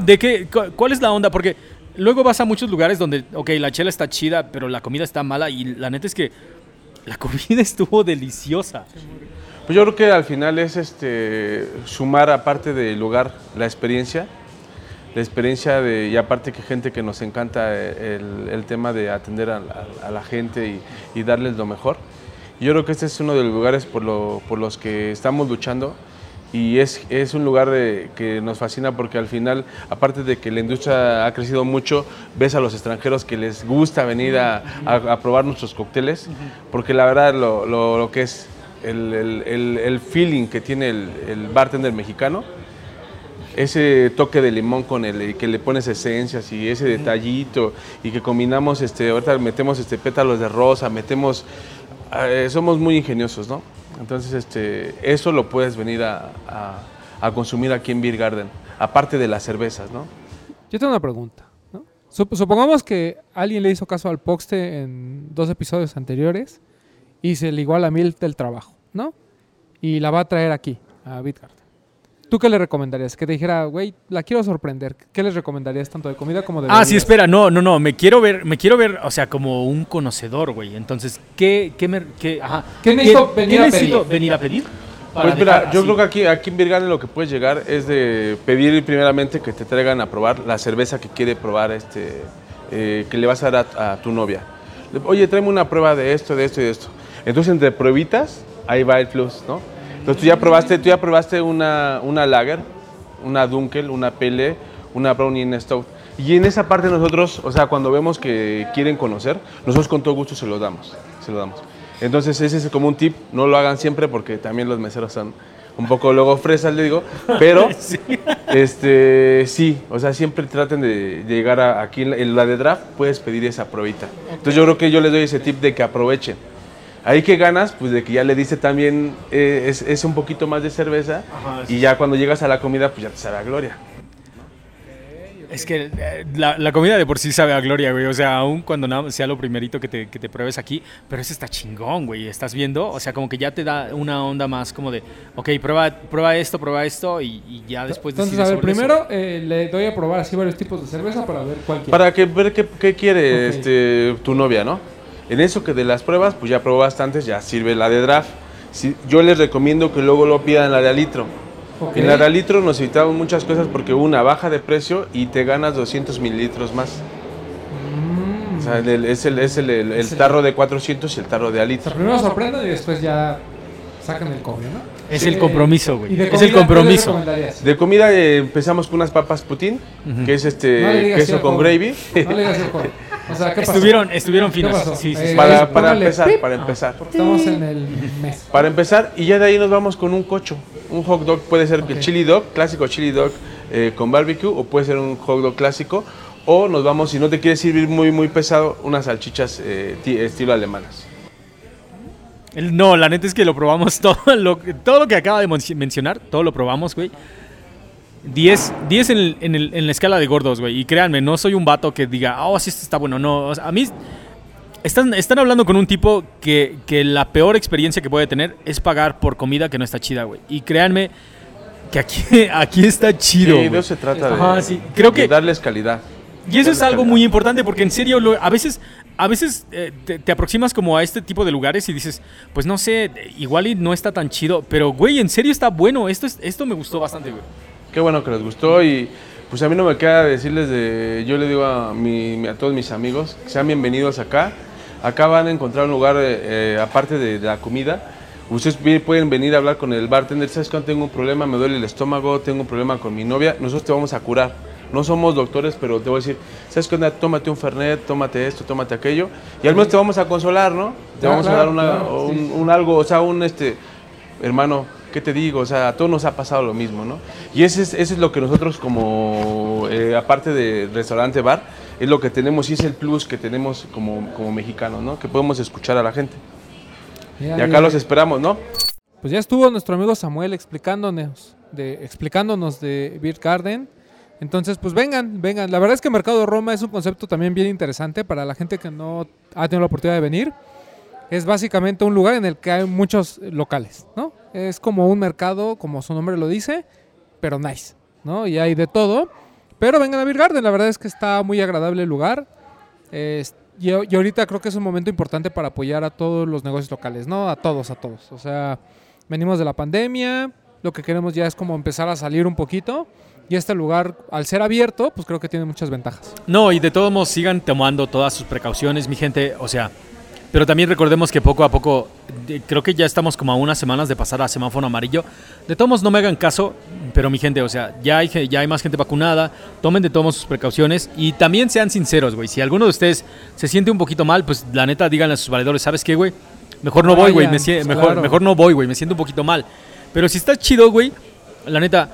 ¿de qué? ¿Cuál es la onda? Porque luego vas a muchos lugares donde, ok, la chela está chida, pero la comida está mala y la neta es que la comida estuvo deliciosa. Pues yo creo que al final es este sumar aparte del lugar la experiencia, la experiencia de, y aparte que gente que nos encanta el, tema de atender a, la gente y, darles lo mejor. Yo creo que este es uno de los lugares por, por los que estamos luchando y es, es un lugar de, que nos fascina porque al final, aparte de que la industria ha crecido mucho, ves a los extranjeros que les gusta venir a, a, probar nuestros cócteles, porque la verdad lo, lo, que es el, el, el, feeling que tiene el, bartender mexicano, ese toque de limón con el que le pones esencias y ese detallito y que combinamos, este, ahorita metemos este, pétalos de rosa, metemos, eh, somos muy ingeniosos, ¿no? Entonces, este, eso lo puedes venir a, a consumir aquí en Beer Garden, aparte de las cervezas, ¿no? Yo tengo una pregunta. ¿no? Sup- supongamos que alguien le hizo caso al Poxte en dos episodios anteriores y se le iguala a mil del trabajo, ¿no? Y la va a traer aquí, a Bitgarden. ¿Tú qué le recomendarías? Que te dijera, güey, la quiero sorprender. ¿Qué les recomendarías tanto de comida como de Ah, sí, espera, no, no, no, me quiero ver, me quiero ver, o sea, como un conocedor, güey. Entonces, ¿qué, qué me, qué, ajá, ¿Qué necesito venir a necesito pedir? venir a pedir? Pues mira, yo así. creo que aquí, aquí en Beer Garden lo que puedes llegar es de pedir primeramente que te traigan a probar la cerveza que quiere probar, este, eh, que le vas a dar a, a tu novia. Oye, tráeme una prueba de esto, de esto y de esto. Entonces, entre pruebitas, ahí va el plus, ¿no? Entonces, tú ya probaste, tú ya probaste una, una lager, una Dunkel, una Pele, una Brownie en Stout. Y en esa parte nosotros, o sea, cuando vemos que quieren conocer, nosotros con todo gusto se los damos, se lo damos. Entonces ese es como un tip, no lo hagan siempre porque también los meseros son un poco luego fresas, le digo, pero este sí, o sea, siempre traten de, de llegar a, aquí en la, en la de draft, puedes pedir esa probita. Entonces yo creo que yo les doy ese tip de que aprovechen. Ahí que ganas, pues de que ya le dice también eh, es, es un poquito más de cerveza Ajá, y ya cuando llegas a la comida, pues ya te sabe a gloria. Es que eh, la, la comida de por sí sabe a gloria, güey. O sea, aún cuando nada sea lo primerito que te, que te pruebes aquí, pero eso está chingón, güey. ¿Estás viendo? O sea, como que ya te da una onda más como de, ok, prueba, prueba esto, prueba esto y, y ya después Entonces, a ver, sobre primero eh, le doy a probar así varios tipos de cerveza para ver cuál quiere. Para que ver qué, qué quiere este, tu novia, ¿no? En eso que de las pruebas, pues ya probó bastantes, ya sirve la de draft. Si- yo les recomiendo que luego lo pidan la de alitro. Ok. En la de alitro nos evitamos muchas cosas porque una baja de precio y te ganas 200 mililitros más. Mm. O sea, el- es el, es el, el- el Es el- tarro de 400 y el tarro de O sea, alitro. primero sorprenden y después ya sacan el cobro, ¿no? Es Sí. el compromiso, ¿Y güey. Es el compromiso. De comida eh, empezamos con unas papas putín, Ujú. que es este No le digas queso sí con gravy. No le digas. O sea, ¿qué pasó? Estuvieron, estuvieron ¿Qué finos. pasó? Sí, sí, Eh, sí. para, para empezar, pip. para empezar. Estamos en el mes. Para empezar, y ya de ahí nos vamos con un cocho. Un hot dog puede ser el chili dog, clásico chili dog eh, con barbecue, o puede ser un hot dog clásico. O nos vamos, si no te quieres servir muy, muy pesado, unas salchichas eh, ti- estilo alemanas. No, la neta es que lo probamos todo lo, que- todo lo que acaba de mencionar, todo lo probamos, güey. 10, 10 en, en el- en la escala de gordos, güey. Y créanme, no soy un vato que diga, oh, sí, esto está bueno. No, o sea, a mí están, están hablando con un tipo que, que la peor experiencia que puede tener es pagar por comida que no está chida, güey. Y créanme que aquí, aquí está chido. Sí, se trata de, sí. Creo de que- darles calidad. Y eso es algo calidad. muy importante porque en serio, lo- a veces, a veces eh, te, te aproximas como a este tipo de lugares y dices, pues no sé, igual y no está tan chido, pero güey, en serio está bueno, esto, es, esto me gustó bastante, güey. Qué bueno que les gustó y pues a mí no me queda decirles de, yo le digo a, mi- a todos mis amigos que sean bienvenidos acá. Acá van a encontrar un lugar eh, aparte de, de la comida. Ustedes pueden venir a hablar con el bartender, ¿sabes cuándo tengo un problema? Me duele el estómago, tengo un problema con mi novia. Nosotros te vamos a curar. No somos doctores, pero te voy a decir, ¿sabes qué onda? Tómate un Fernet, tómate esto, tómate aquello. Y al menos te vamos a consolar, ¿no? Te Ah, vamos a dar una- claro, un, sí. un algo, o sea, un este, hermano, ¿qué te digo? O sea, a todos nos ha pasado lo mismo, ¿no? Y ese es, ese es lo que nosotros como, eh, aparte de restaurante, bar, es lo que tenemos y es el plus que tenemos como, como mexicanos, ¿no? Que podemos escuchar a la gente. Ya, Y acá ya. los esperamos, ¿no? Pues ya estuvo nuestro amigo Samuel explicándonos de, explicándonos de Beer Garden. Entonces, pues vengan, vengan. La verdad es que Mercado de Roma es un concepto también bien interesante para la gente que no ha tenido la oportunidad de venir. Es básicamente un lugar en el que hay muchos locales, ¿no? Es como un mercado, como su nombre lo dice, pero nice, ¿no? Y hay de todo. Pero vengan a Beer Garden, la verdad es que está muy agradable el lugar. Y, y ahorita creo que es un momento importante para apoyar a todos los negocios locales, ¿no? A todos, a todos. O sea, venimos de la pandemia, lo que queremos ya es como empezar a salir un poquito. Y este lugar, al ser abierto, pues creo que tiene muchas ventajas. No, y de todos modos sigan tomando todas sus precauciones, mi gente, o sea, pero también recordemos que poco a poco, creo que ya estamos como a unas semanas de pasar a semáforo amarillo. De todos modos no me hagan caso, pero mi gente, o sea, ya hay, ya hay más gente vacunada, tomen de todos modos sus precauciones y también sean sinceros, güey. Si alguno de ustedes se siente un poquito mal, pues la neta díganle a sus valedores, ¿sabes qué, güey? Mejor no voy, güey, me pues, mejor, mejor no voy, güey, me siento un poquito mal. Pero si está chido, güey, la neta,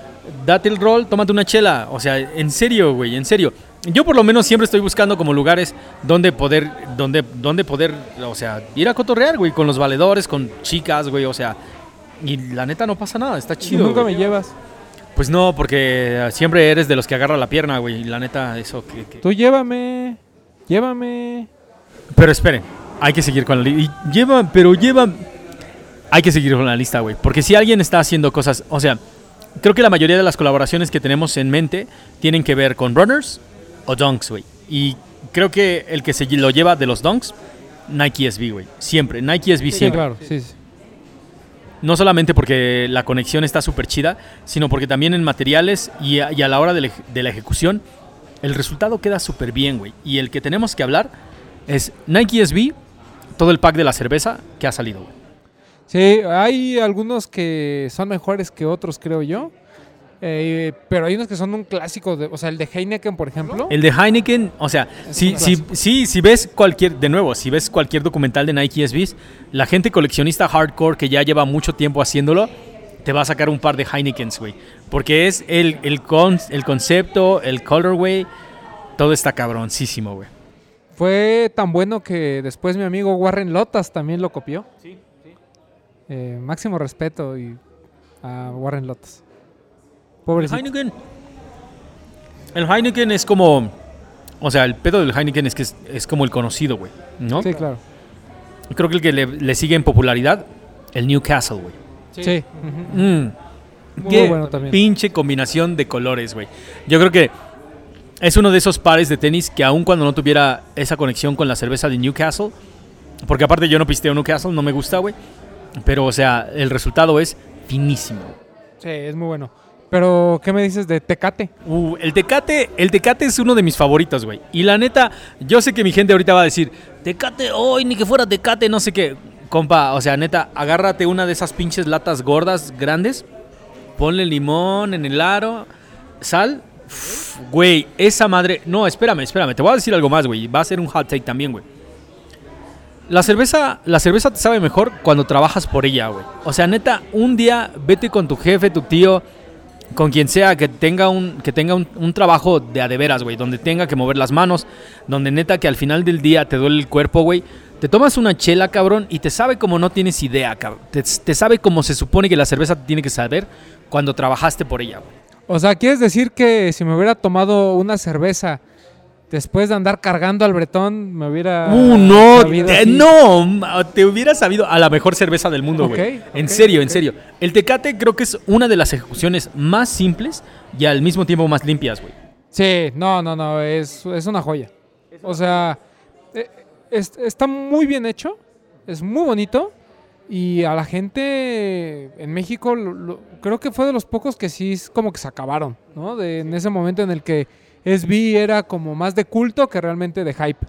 date el rol, tómate una chela. O sea, en serio, güey, en serio. Yo por lo menos siempre estoy buscando como lugares donde poder, donde, donde poder, o sea, ir a cotorrear, güey, con los valedores, con chicas, güey, o sea. Y la neta no pasa nada, está Y chido. nunca güey. me llevas. Pues no, porque siempre eres de los que agarra la pierna, güey. Y la neta, eso que... que- Tú llévame, llévame. Pero esperen, hay que seguir con la lista. Lleva, pero lleva... Hay que seguir con la lista, güey. Porque si alguien está haciendo cosas... O sea, creo que la mayoría de las colaboraciones que tenemos en mente tienen que ver con runners o dunks, güey. Y creo que el que se lo lleva de los dunks, Nike SB, güey. Siempre, Nike SB Sí, siempre. claro, sí, sí. No solamente porque la conexión está súper chida, sino porque también en materiales y a, y a la hora de de la ejecución, el resultado queda súper bien, güey. Y el que tenemos que hablar es Nike SB, todo el pack de la cerveza que ha salido, güey. Sí, hay algunos que son mejores que otros, creo yo. Eh, pero hay unos que son un clásico, de, o sea, el de Heineken, por ejemplo. El de Heineken, o sea, si, si, si, si ves cualquier, de nuevo, si ves cualquier documental de Nike SBs, la gente coleccionista hardcore que ya lleva mucho tiempo haciéndolo, te va a sacar un par de Heinekens, güey. Porque es el, el, con- el concepto, el colorway, todo está cabroncísimo, güey. Fue tan bueno que después mi amigo Warren Lotas también lo copió. Sí, Eh, máximo respeto y a Warren Lotas. El Pobrecito. Heineken. El Heineken es como. O sea, el pedo del Heineken es que es, es como el conocido, güey. ¿No? Sí, claro. Creo que el que le, le sigue en popularidad, el Newcastle, güey. Sí. ujú. Mm. Muy Qué bueno también. pinche combinación de colores, güey. Yo creo que es uno de esos pares de tenis que aun cuando no tuviera esa conexión con la cerveza de Newcastle, porque aparte yo no pisteo Newcastle, no me gusta, güey. Pero, o sea, el resultado es finísimo. Sí, es muy bueno. Pero, ¿qué me dices de Tecate? Uh, el Tecate, el Tecate es uno de mis favoritos, güey. Y la neta, yo sé que mi gente ahorita va a decir, Tecate, hoy ni que fuera Tecate, no sé qué. Compa, o sea, neta, agárrate una de esas pinches latas gordas, grandes, ponle limón en el aro, sal. Güey, esa madre... No, espérame, espérame, te voy a decir algo más, güey. Va a ser un hot take también, güey. La cerveza, la cerveza te sabe mejor cuando trabajas por ella, güey. O sea, neta, un día vete con tu jefe, tu tío, con quien sea que tenga un, que tenga un, trabajo de a de veras, güey, donde tenga que mover las manos, donde neta que al final del día te duele el cuerpo, güey. Te tomas una chela, cabrón, y te sabe como no tienes idea, cabrón. Te, sabe como se supone que la cerveza te tiene que saber cuando trabajaste por ella. O sea, ¿quieres decir que si me hubiera tomado una cerveza después de andar cargando al bretón, me hubiera... Uh, no, eh, no, ma- te hubiera sabido a la mejor cerveza del mundo, güey. En serio, en serio. El Tecate creo que es una de las ejecuciones más simples y al mismo tiempo más limpias, güey. Sí, no, no, no, es, es una joya. O sea, es- está muy bien hecho, es muy bonito y a la gente en México lo- lo- creo que fue de los pocos que sí es como que se acabaron, ¿no? De, en ese momento en el que SB era como más de culto que realmente de hype.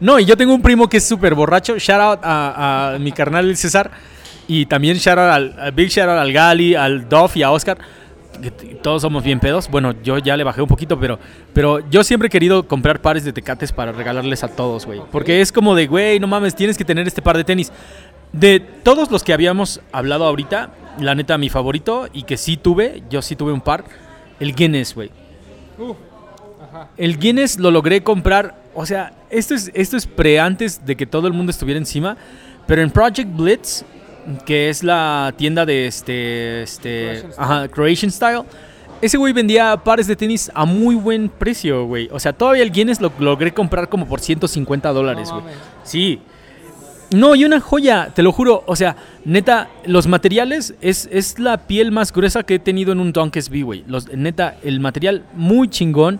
No, y yo tengo un primo que es súper borracho. Shout out a, a mi carnal el César. Y también shout out al, a big shout out al Gali, al Duff y a Oscar. que todos somos bien pedos. Bueno, yo ya le bajé un poquito, pero, pero yo siempre he querido comprar pares de tecates para regalarles a todos, güey. Porque es como de, güey, no mames, tienes que tener este par de tenis. De todos los que habíamos hablado ahorita, la neta, mi favorito, y que sí tuve, yo sí tuve un par, el Guinness, güey. El Guinness lo logré comprar. O sea, esto es, esto es pre antes de que todo el mundo estuviera encima. Pero en Project Blitz, que es la tienda de este. este Croatian Style. ajá, Croatian Style. Ese güey vendía pares de tenis a muy buen precio, güey. O sea, todavía el Guinness lo logré comprar como por 150 dólares, No güey. Sí. No, y una joya, te lo juro. O sea, neta, los materiales es, es la piel más gruesa que he tenido en un Dunk SB, güey. Los- Neta, el material muy chingón.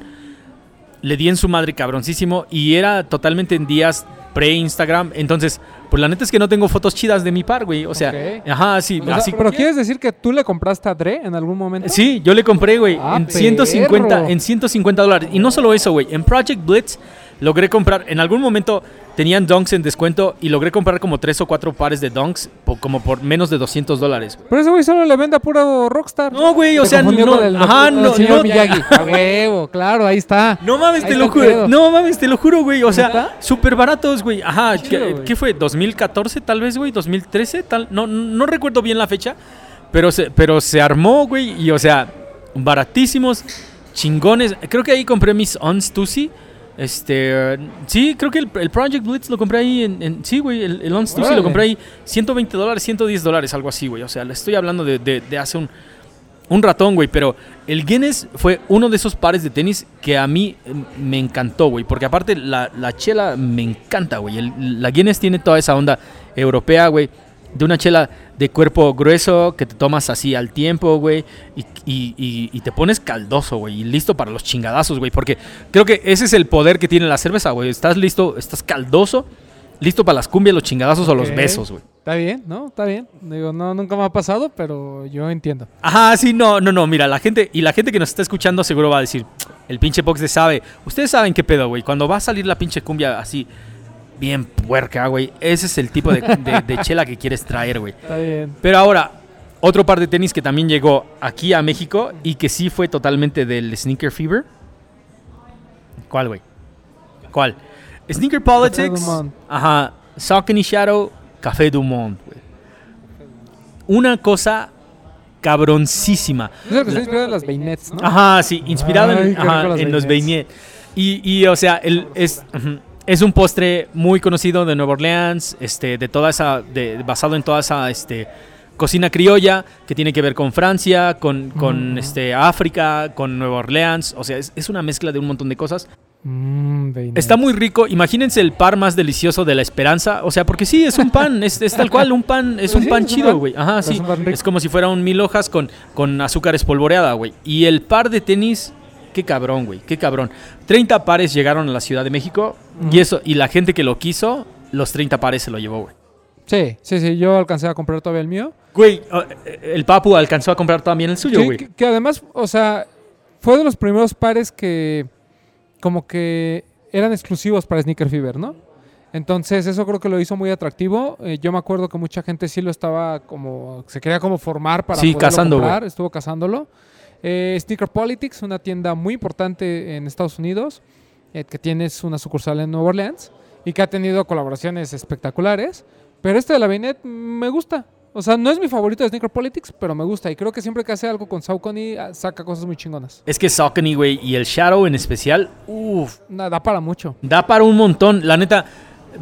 Le di en su madre cabroncísimo. Y era totalmente en días pre-Instagram. Entonces, pues la neta es que no tengo fotos chidas de mi par, güey. O sea, ajá, sí. O sea, así, ¿Pero quieres decir que tú le compraste a Dre en algún momento? Sí, yo le compré, güey, Ah, en 150, perro. en 150 dólares. Y no solo eso, güey, en Project Blitz logré comprar, en algún momento tenían donks en descuento y logré comprar como tres o cuatro pares de donks como por menos de 200 dólares. Pero ese güey solo le vende a puro Rockstar. No, güey, o Se sea, no, el- ajá, no, no, Miyagi. A huevo, claro, ahí está. No mames, Ahí te lo juro. pedo. No mames, te lo juro, güey. O sea, súper baratos, güey. Ajá, Chido, ¿qué, güey. qué fue? ¿2014 tal vez, güey? ¿2013? Tal? No, no recuerdo bien la fecha. Pero se, pero se armó, güey. Y, o sea, baratísimos, chingones. Creo que ahí compré mis Ons Tusi. Este, sí, creo que el, el Project Blitz lo compré ahí en, en- sí, güey, el, el Órale. lo compré ahí 120 dólares, 110 dólares, algo así, güey. O sea, le estoy hablando de, de- de hace un, un ratón, güey, pero el Guinness fue uno de esos pares de tenis que a mí eh, me encantó, güey, porque aparte la, la chela me encanta, güey. La Guinness tiene toda esa onda europea, güey, de una chela de cuerpo grueso que te tomas así al tiempo, güey, y, y- y- y te pones caldoso, güey, y listo para los chingadazos, güey, porque creo que ese es el poder que tiene la cerveza, güey. Estás listo, estás caldoso, listo para las cumbias, los chingadazos o los besos, güey. Está bien, ¿no? Está bien. Digo, no, nunca me ha pasado, pero yo entiendo. Ajá, sí, no, no, no, mira, la gente, y la gente que nos está escuchando seguro va a decir, el pinche Pox de sabe, ustedes saben qué pedo, güey, cuando va a salir la pinche cumbia así, bien puerca, güey, ese es el tipo de, de- de chela que quieres traer, güey. Está bien. Pero ahora, otro par de tenis que también llegó aquí a México y que sí fue totalmente del Sneaker Fever. ¿Cuál, güey? ¿Cuál? Sneaker Politics. Ajá. Saucony Shadow, Café Dumont, güey. Una cosa cabroncísima. Es el que está inspirado en las Baynets, ¿no? Ajá, sí, inspirado Ay, en, ajá, los beignets. Y, y, o sea, el, es, ujú, es un postre muy conocido de Nueva Orleans, este, de toda esa, de, basado en toda esa este, cocina criolla que tiene que ver con Francia, con, con Mm. este, África, con Nueva Orleans. O sea, es, es una mezcla de un montón de cosas. Baynets. Está muy rico. Imagínense el par más delicioso de la esperanza. O sea, porque sí, es un pan, es, es tal cual, un pan, es un sí, pan es chido, güey. Ajá, sí. Es como si fuera un mil hojas con, con azúcar espolvoreada, güey. Y el par de tenis, qué cabrón, güey, qué cabrón. 30 pares llegaron a la Ciudad de México y eso, y la gente que lo quiso, los 30 pares se lo llevó, güey. Sí, sí, sí. Yo alcancé a comprar todavía el mío. Güey, uh, el Papu alcanzó a comprar también el suyo, güey. que, que además, o sea, fue de los primeros pares que como que eran exclusivos para Sneaker Fever, ¿no? Entonces eso creo que lo hizo muy atractivo. Eh, yo me acuerdo que mucha gente sí lo estaba como, se quería como formar para Sí, poderlo cazando, comprar, estuvo cazándolo. Eh, Sneaker Politics, una tienda muy importante en Estados Unidos, eh, que tiene una sucursal en Nueva Orleans y que ha tenido colaboraciones espectaculares. Pero este de la Bainet me gusta. O sea, no es mi favorito de Sneaker Politics, pero me gusta. Y creo que siempre que hace algo con Saucony, ah, saca cosas muy chingonas. Es que Saucony, güey, y el Shadow en especial, uff, da para mucho. Da para un montón. La neta,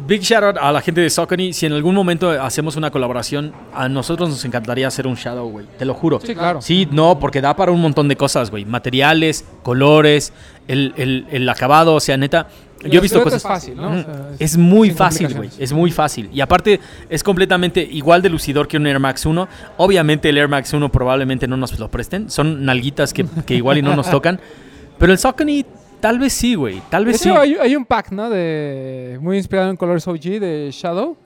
big shout out a la gente de Saucony. Si en algún momento hacemos una colaboración, a nosotros nos encantaría hacer un Shadow, güey. Te lo juro. Sí, claro. Sí, no, porque da para un montón de cosas, güey. Materiales, colores, el, el- el acabado, o sea, neta. Y Yo he visto cosas. es fácil, ¿no? Ujú. O sea, es es muy fácil, güey. Es muy fácil. Y aparte, es completamente igual de lucidor que un Air Max 1. Obviamente, el Air Max 1 probablemente no nos lo presten. Son nalguitas que, que igual y no nos tocan. Pero el Saucony, tal vez sí, güey. Tal vez sí. hay, hay un pack, ¿no? De, muy inspirado en colores OG de Shadow.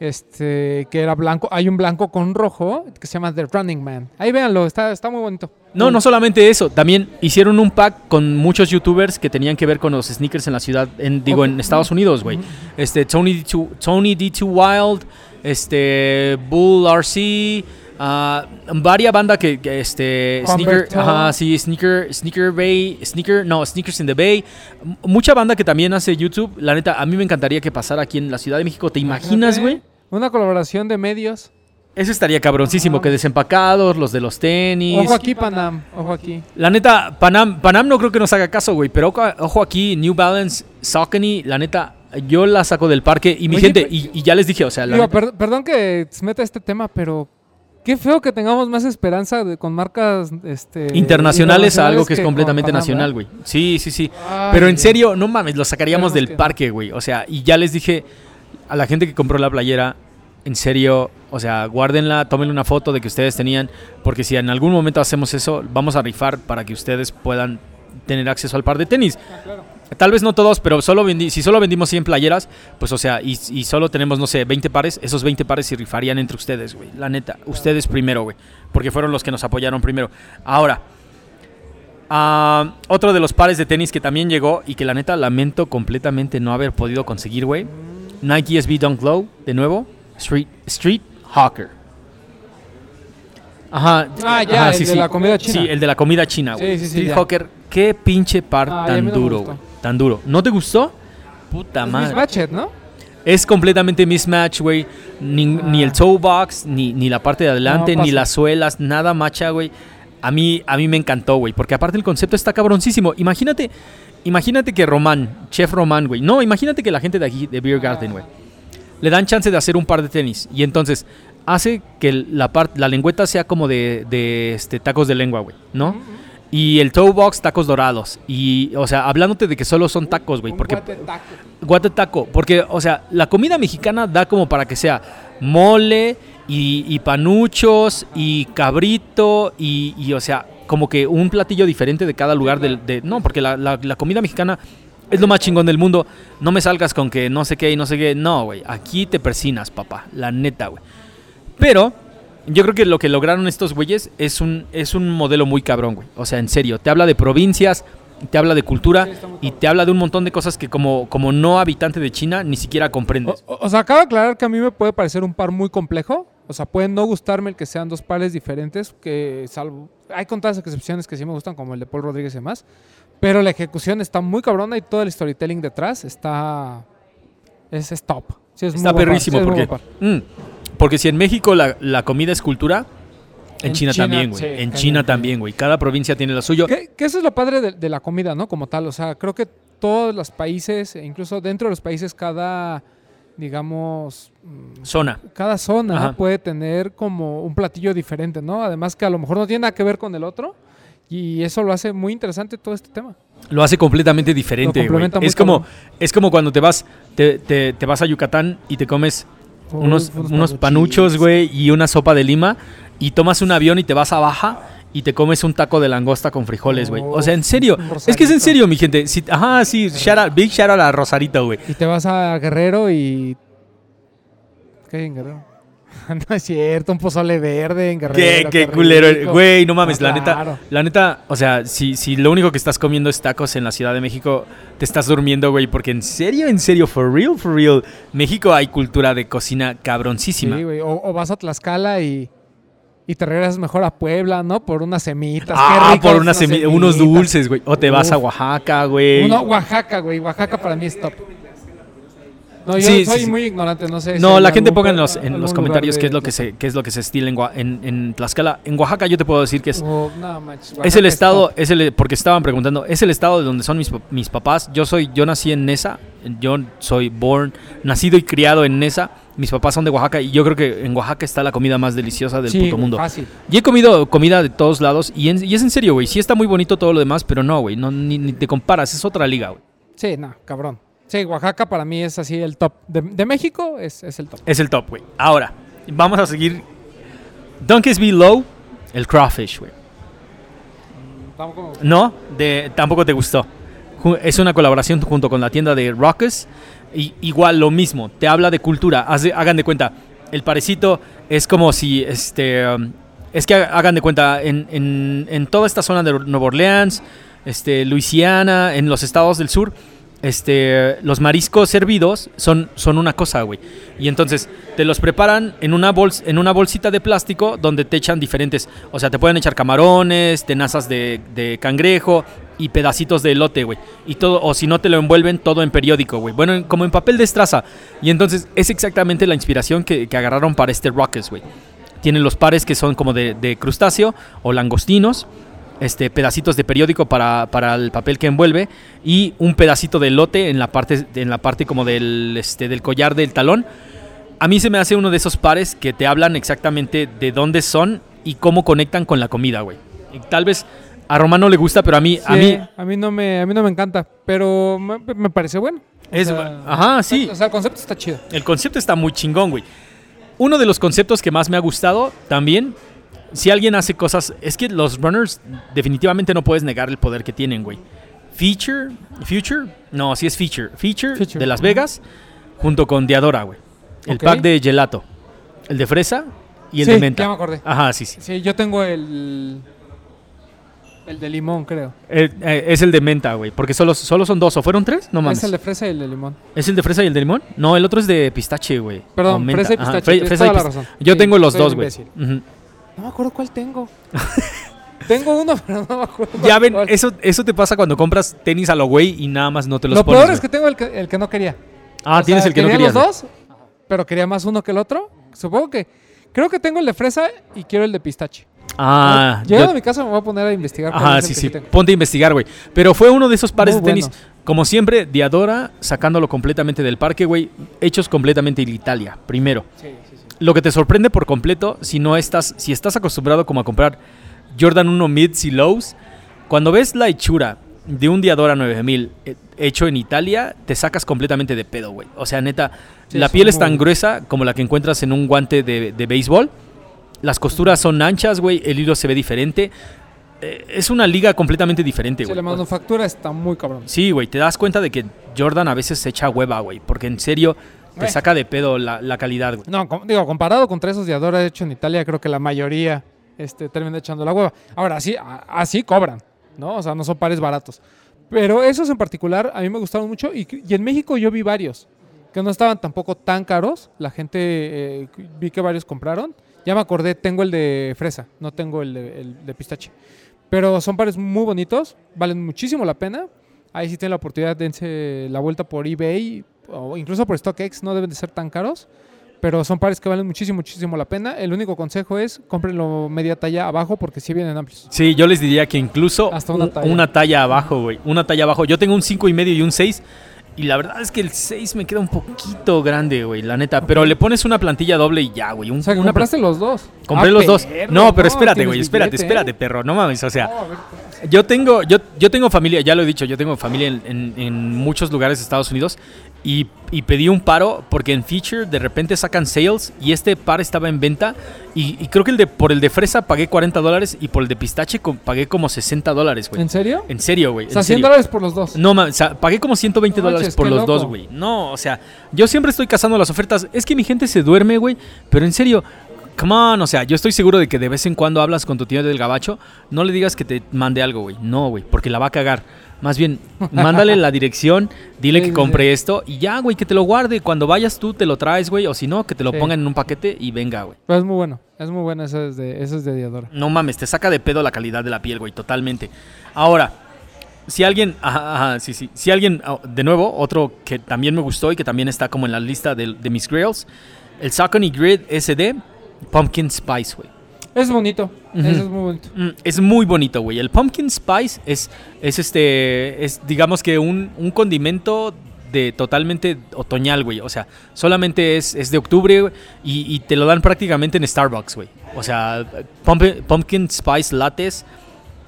Este, que era blanco. Hay un blanco con rojo que se llama The Running Man. Ahí véanlo, está, está muy bonito. No, no solamente eso, también hicieron un pack con muchos youtubers que tenían que ver con los sneakers en la ciudad, en, digo, en Estados Unidos, güey. Este, Tony D2, Tony D2 Wild, este, Bull RC, ah, varias bandas que, que, este, sneaker, ajá, sí, sneaker, sneaker Bay, sneaker, no, sneakers in the Bay, M- mucha banda que también hace YouTube. La neta, a mí me encantaría que pasara aquí en la Ciudad de México. ¿Te imaginas, güey? Una colaboración de medios. Eso estaría cabroncísimo, Ah. que desempacados, los de los tenis. Ojo aquí, Panam. Ojo aquí. La neta, Panam, Panam no creo que nos haga caso, güey. Pero ojo, aquí, New Balance, Saucony, la neta, yo la saco del parque. Y mi Oye, gente, y, y ya les dije, o sea, la Digo, neta- per- perdón que meta este tema, pero qué feo que tengamos más esperanza de- con marcas este, internacionales a algo que es completamente nacional, güey. Sí, sí, sí. Ay, Pero en serio, no mames, lo sacaríamos del parque, güey. O sea, y ya les dije a la gente que compró la playera, en serio, o sea, guárdenla, tómenle una foto de que ustedes tenían, porque si en algún momento hacemos eso, vamos a rifar para que ustedes puedan tener acceso al par de tenis. Tal vez no todos, pero solo vendi- si solo vendimos 100 playeras, pues o sea, y, y solo tenemos, no sé, 20 pares, esos 20 pares se rifarían entre ustedes, güey. La neta, ustedes primero, güey. Porque fueron los que nos apoyaron primero. Ahora, ah, otro de los pares de tenis que también llegó y que la neta lamento completamente no haber podido conseguir, güey. Nike SB Dunk Low, de nuevo. Street, Street Hawker. Ajá. Ah, ya, ajá, el de la comida china. Sí, el de la comida china, güey. Sí, sí, sí, Street. Hawker, qué pinche par tan duro, güey. Tan duro. ¿No te gustó? Puta Es madre. Mismatched, ¿no? Es completamente mismatch, güey. Ni, ni el Ah. toe box, ni, ni la parte de adelante, No, ni las suelas, nada macha, güey. A mí, a mí me encantó, güey. Porque aparte el concepto está cabroncísimo. Imagínate, imagínate que Román, Chef Román, güey. No, imagínate que la gente de aquí, de Beer Garden, güey. le dan chance de hacer un par de tenis. Y entonces hace que la, part- la lengüeta sea como de, de, este, tacos de lengua, güey, ¿no? Y el toe box, tacos dorados. Y, o sea, hablándote de que solo son tacos, güey. Porque Guate taco, porque, o sea, la comida mexicana da como para que sea mole y, y panuchos y cabrito y, y, o sea, como que un platillo diferente de cada lugar del... De, no, porque la, la- la comida mexicana es lo más chingón del mundo. No me salgas con que no sé qué y no sé qué. No, güey, aquí te persinas, papá, la neta, güey. Pero yo creo que lo que lograron estos güeyes es un, es un modelo muy cabrón, güey. O sea, en serio, te habla de provincias, te habla de cultura Sí, muy y te habla de un montón de cosas que como, como no habitante de China ni siquiera comprendes. o- o sea, acabo de aclarar que a mí me puede parecer un par muy complejo. O sea, puede no gustarme el que sean dos pares diferentes, que salvo... Hay contadas excepciones que sí me gustan, como el de Paul Rodríguez y demás. Pero la ejecución está muy cabrona y todo el storytelling detrás está... Es, es top. Sí, es muy Está par, perrísimo sí, es muy porque, porque si en México la, la comida es cultura, en, En China, China, también, güey. sí, en China también, güey. Cada provincia tiene lo suyo. Que, que eso es lo padre de, de la comida, ¿no? Como tal. O sea, creo que todos los países, e incluso dentro de los países, cada, digamos, mm, Zona. cada zona Ajá. puede tener como un platillo diferente, ¿no? Además que a lo mejor no tiene nada que ver con el otro. Y eso lo hace muy interesante todo este tema. Lo hace completamente diferente, muy Es como, es como cuando te vas, te, te- te vas a Yucatán y te comes unos, Unos- panuchos, güey, y una sopa de lima, y tomas un avión y te vas a Baja y te comes un taco de langosta con frijoles, güey. O sea, en serio. Un Es que es en serio, mi gente. Si- ajá, sí, shout out- big shout out a Rosarito, güey. Y te vas a Guerrero y... ¿Qué hay en Guerrero? no es cierto, un pozole verde en Guerrero. Qué, qué culero, güey, no mames, No, la neta, la neta, o sea, si, si lo único que estás comiendo es tacos en la Ciudad de México, te estás durmiendo, güey, porque en serio, en serio, for real, for real, México hay cultura de cocina cabroncísima. Sí, güey. O, o vas a Tlaxcala y, y te regresas mejor a Puebla, ¿no? Por unas semitas. ah, Qué por unas semi- semitas. unos dulces, güey. O te vas a. Oaxaca, güey. Uno, Oaxaca, güey. Oaxaca para mí es top. No, yo Sí, soy sí, muy ignorante, no sé. No, la gente ponga en los, en los comentarios qué es lo que se, qué es lo que se estila en, en, en Tlaxcala. En Oaxaca yo te puedo decir que es, Oh, no, manches, es el estado, es el, porque estaban preguntando, es el estado de donde son mis, mis papás. Yo soy, yo nací en Nesa, yo soy born, nacido y criado en Nesa. Mis papás son de Oaxaca y yo creo que en Oaxaca está la comida más deliciosa del Sí, puto mundo. Fácil. Y he comido comida de todos lados y, en- y es en serio, güey. Sí está muy bonito todo lo demás, pero no, güey. No, ni, ni te comparas, es otra liga, güey. Sí, no, cabrón. Sí, Oaxaca para mí es así el top. De, de México es, es el top. Es el top, güey. Ahora, vamos a seguir. Donkeys Below, el crawfish, güey. Tampoco- No, de, tampoco te gustó. Es una colaboración junto con la tienda de Rockers. Y igual lo mismo, te habla de cultura. Haz hagan de cuenta, el parecito es como si, este, um, es que ha- hagan de cuenta, en, en- en toda esta zona de Nueva Orleans, este, Luisiana, en los estados del sur, este, los mariscos servidos son, son una cosa, güey. Y entonces te los preparan en una, bols, en una bolsita de plástico donde te echan diferentes, o sea, te pueden echar camarones, tenazas de, de cangrejo y pedacitos de elote, güey. Y todo, o si no te lo envuelven todo en periódico, güey. Bueno, en- como en papel de estraza. Y entonces es exactamente la inspiración que, que agarraron para este Rockets, güey. Tienen los pares que son como de, de crustáceo o langostinos este, pedacitos de periódico para, para el papel que envuelve y un pedacito de elote en la parte, en la parte como del, este, del collar del talón. A mí se me hace uno de esos pares que te hablan exactamente de dónde son y cómo conectan con la comida, güey. Y Tal vez a Román no le gusta, pero a mí, a Sí, mí a mí no me, a mí no me encanta, pero me, me parece bueno. O es... sea, Ajá, sí. O sea, el concepto está chido. El concepto está muy chingón, güey. Uno de los conceptos que más me ha gustado también, si alguien hace cosas, es que los runners definitivamente no puedes negar el poder que tienen, güey. Feature, Future, no, sí es Feature, Feature, Feature, de Las. Vegas, junto con Diadora, güey. El pack de gelato, el de fresa y el Sí, de menta. ya me acordé. Ajá, sí, sí. Sí, yo tengo el... El de limón, creo. Eh, eh, es el de menta, güey, porque solo, solo son dos, ¿o fueron tres? No mames. es el de fresa y el de limón. ¿Es el de fresa y el de limón? No, el otro es de pistache, güey. Perdón, fresa y pistache. fresa y toda la pis- razón. Yo Sí, tengo los dos, güey. Ujú. No me acuerdo cuál tengo. tengo uno, pero no me acuerdo. Ya ven, cuál. eso, eso te pasa cuando compras tenis a lo güey y nada más no te los Lo pones. peor es que tengo el que, el que no quería. Ah, O tienes sea, el que no quería los dos, pero quería más uno que el otro. Supongo que... Creo que tengo el de fresa y quiero el de pistache. Ah, Llegando yo- a mi casa me voy a poner a investigar. cuál Ajá, sí, sí. tengo. Ponte a investigar, güey. Pero fue uno de esos pares Muy de tenis bueno. Como siempre, Diadora sacándolo completamente del parque, güey. Hechos completamente en Italia, primero. Lo que te sorprende por completo, si no estás, si estás acostumbrado como a comprar Jordan 1 mids y lows, cuando ves la hechura de un Diadora 9000 eh, hecho en Italia, te sacas completamente de pedo, güey. O sea, neta, Sí, la piel es tan gruesa como la que encuentras en un guante de, de béisbol. Las costuras son anchas, güey. El hilo se ve diferente. Eh, es una liga completamente diferente, Sí, güey. la manufactura está muy cabrón. Sí, güey, te das cuenta de que Jordan a veces se echa hueva, güey, porque en serio te Eh. saca de pedo la, la calidad, güey. No, com- digo, comparado contra esos de Adora hecho en Italia, creo que la mayoría este, termina echando la hueva. Ahora, sí, a- así cobran, ¿no? O sea, no son pares baratos. Pero esos en particular a mí me gustaron mucho y, y en México yo vi varios que no estaban tampoco tan caros. La gente, eh, vi que varios compraron. Ya me acordé, tengo el de fresa, no tengo el de, el de pistache. Pero son pares muy bonitos, valen muchísimo la pena. Ahí si tienen la oportunidad, dense la vuelta por eBay o incluso por StockX, no deben de ser tan caros. Pero son pares que valen muchísimo, muchísimo la pena. El único consejo es cómprenlo media talla abajo porque sí vienen amplios. Sí, yo les diría que incluso Hasta una un- talla. una talla abajo, güey. Una talla abajo. Yo tengo un 5 y medio y un 6. Y la verdad es que el 6 me queda un poquito grande, güey, la neta. Pero le pones una plantilla doble y ya, güey. un- O sea, una compraste los dos. Compré Ah, los dos. No, pero espérate, güey, espérate, billete, espérate, ¿eh? perro. No mames, o sea, No, yo tengo, yo, yo tengo familia, ya lo he dicho, yo tengo familia en, en- en muchos lugares de Estados Unidos y, y pedí un paro porque en Feature de repente sacan sales y este par estaba en venta y, y creo que el de por el de fresa pagué 40 dólares y por el de pistache co- pagué como 60 dólares, güey. ¿En serio? En serio, güey. O sea, en 100 serio. dólares por los dos. No, o sea, pagué como 120 No dólares manches, por los loco. dos, güey. No, o sea, yo siempre estoy cazando las ofertas. Es que mi gente se duerme, güey. Pero en serio, come on, o sea, yo estoy seguro de que de vez en cuando hablas con tu tío del gabacho, no le digas que te mande algo, güey. No, güey, porque la va a cagar. Más bien, mándale la dirección, dile Sí, que sí, compré esto y ya, güey, que te lo guarde. Cuando vayas tú, te lo traes, güey. O si no, que te lo Sí. pongan en un paquete y venga, güey. Pero es muy bueno. Es muy bueno. Eso es de, eso es de Diadora. No mames, te saca de pedo la calidad de la piel, güey, totalmente. Ahora, si alguien, ajá, ajá, sí, sí, si alguien, ah, de nuevo, otro que también me gustó y que también está como en la lista de, de mis grails, el Saucony Grid SD Pumpkin Spice, güey. Es bonito. Eso es muy bonito. Mm, es muy bonito, güey. El Pumpkin Spice es, es este, es digamos que un, un condimento de totalmente otoñal, güey. O sea, solamente es, es de octubre güey, y, y te lo dan prácticamente en Starbucks, güey. O sea, pump- Pumpkin Spice Lattes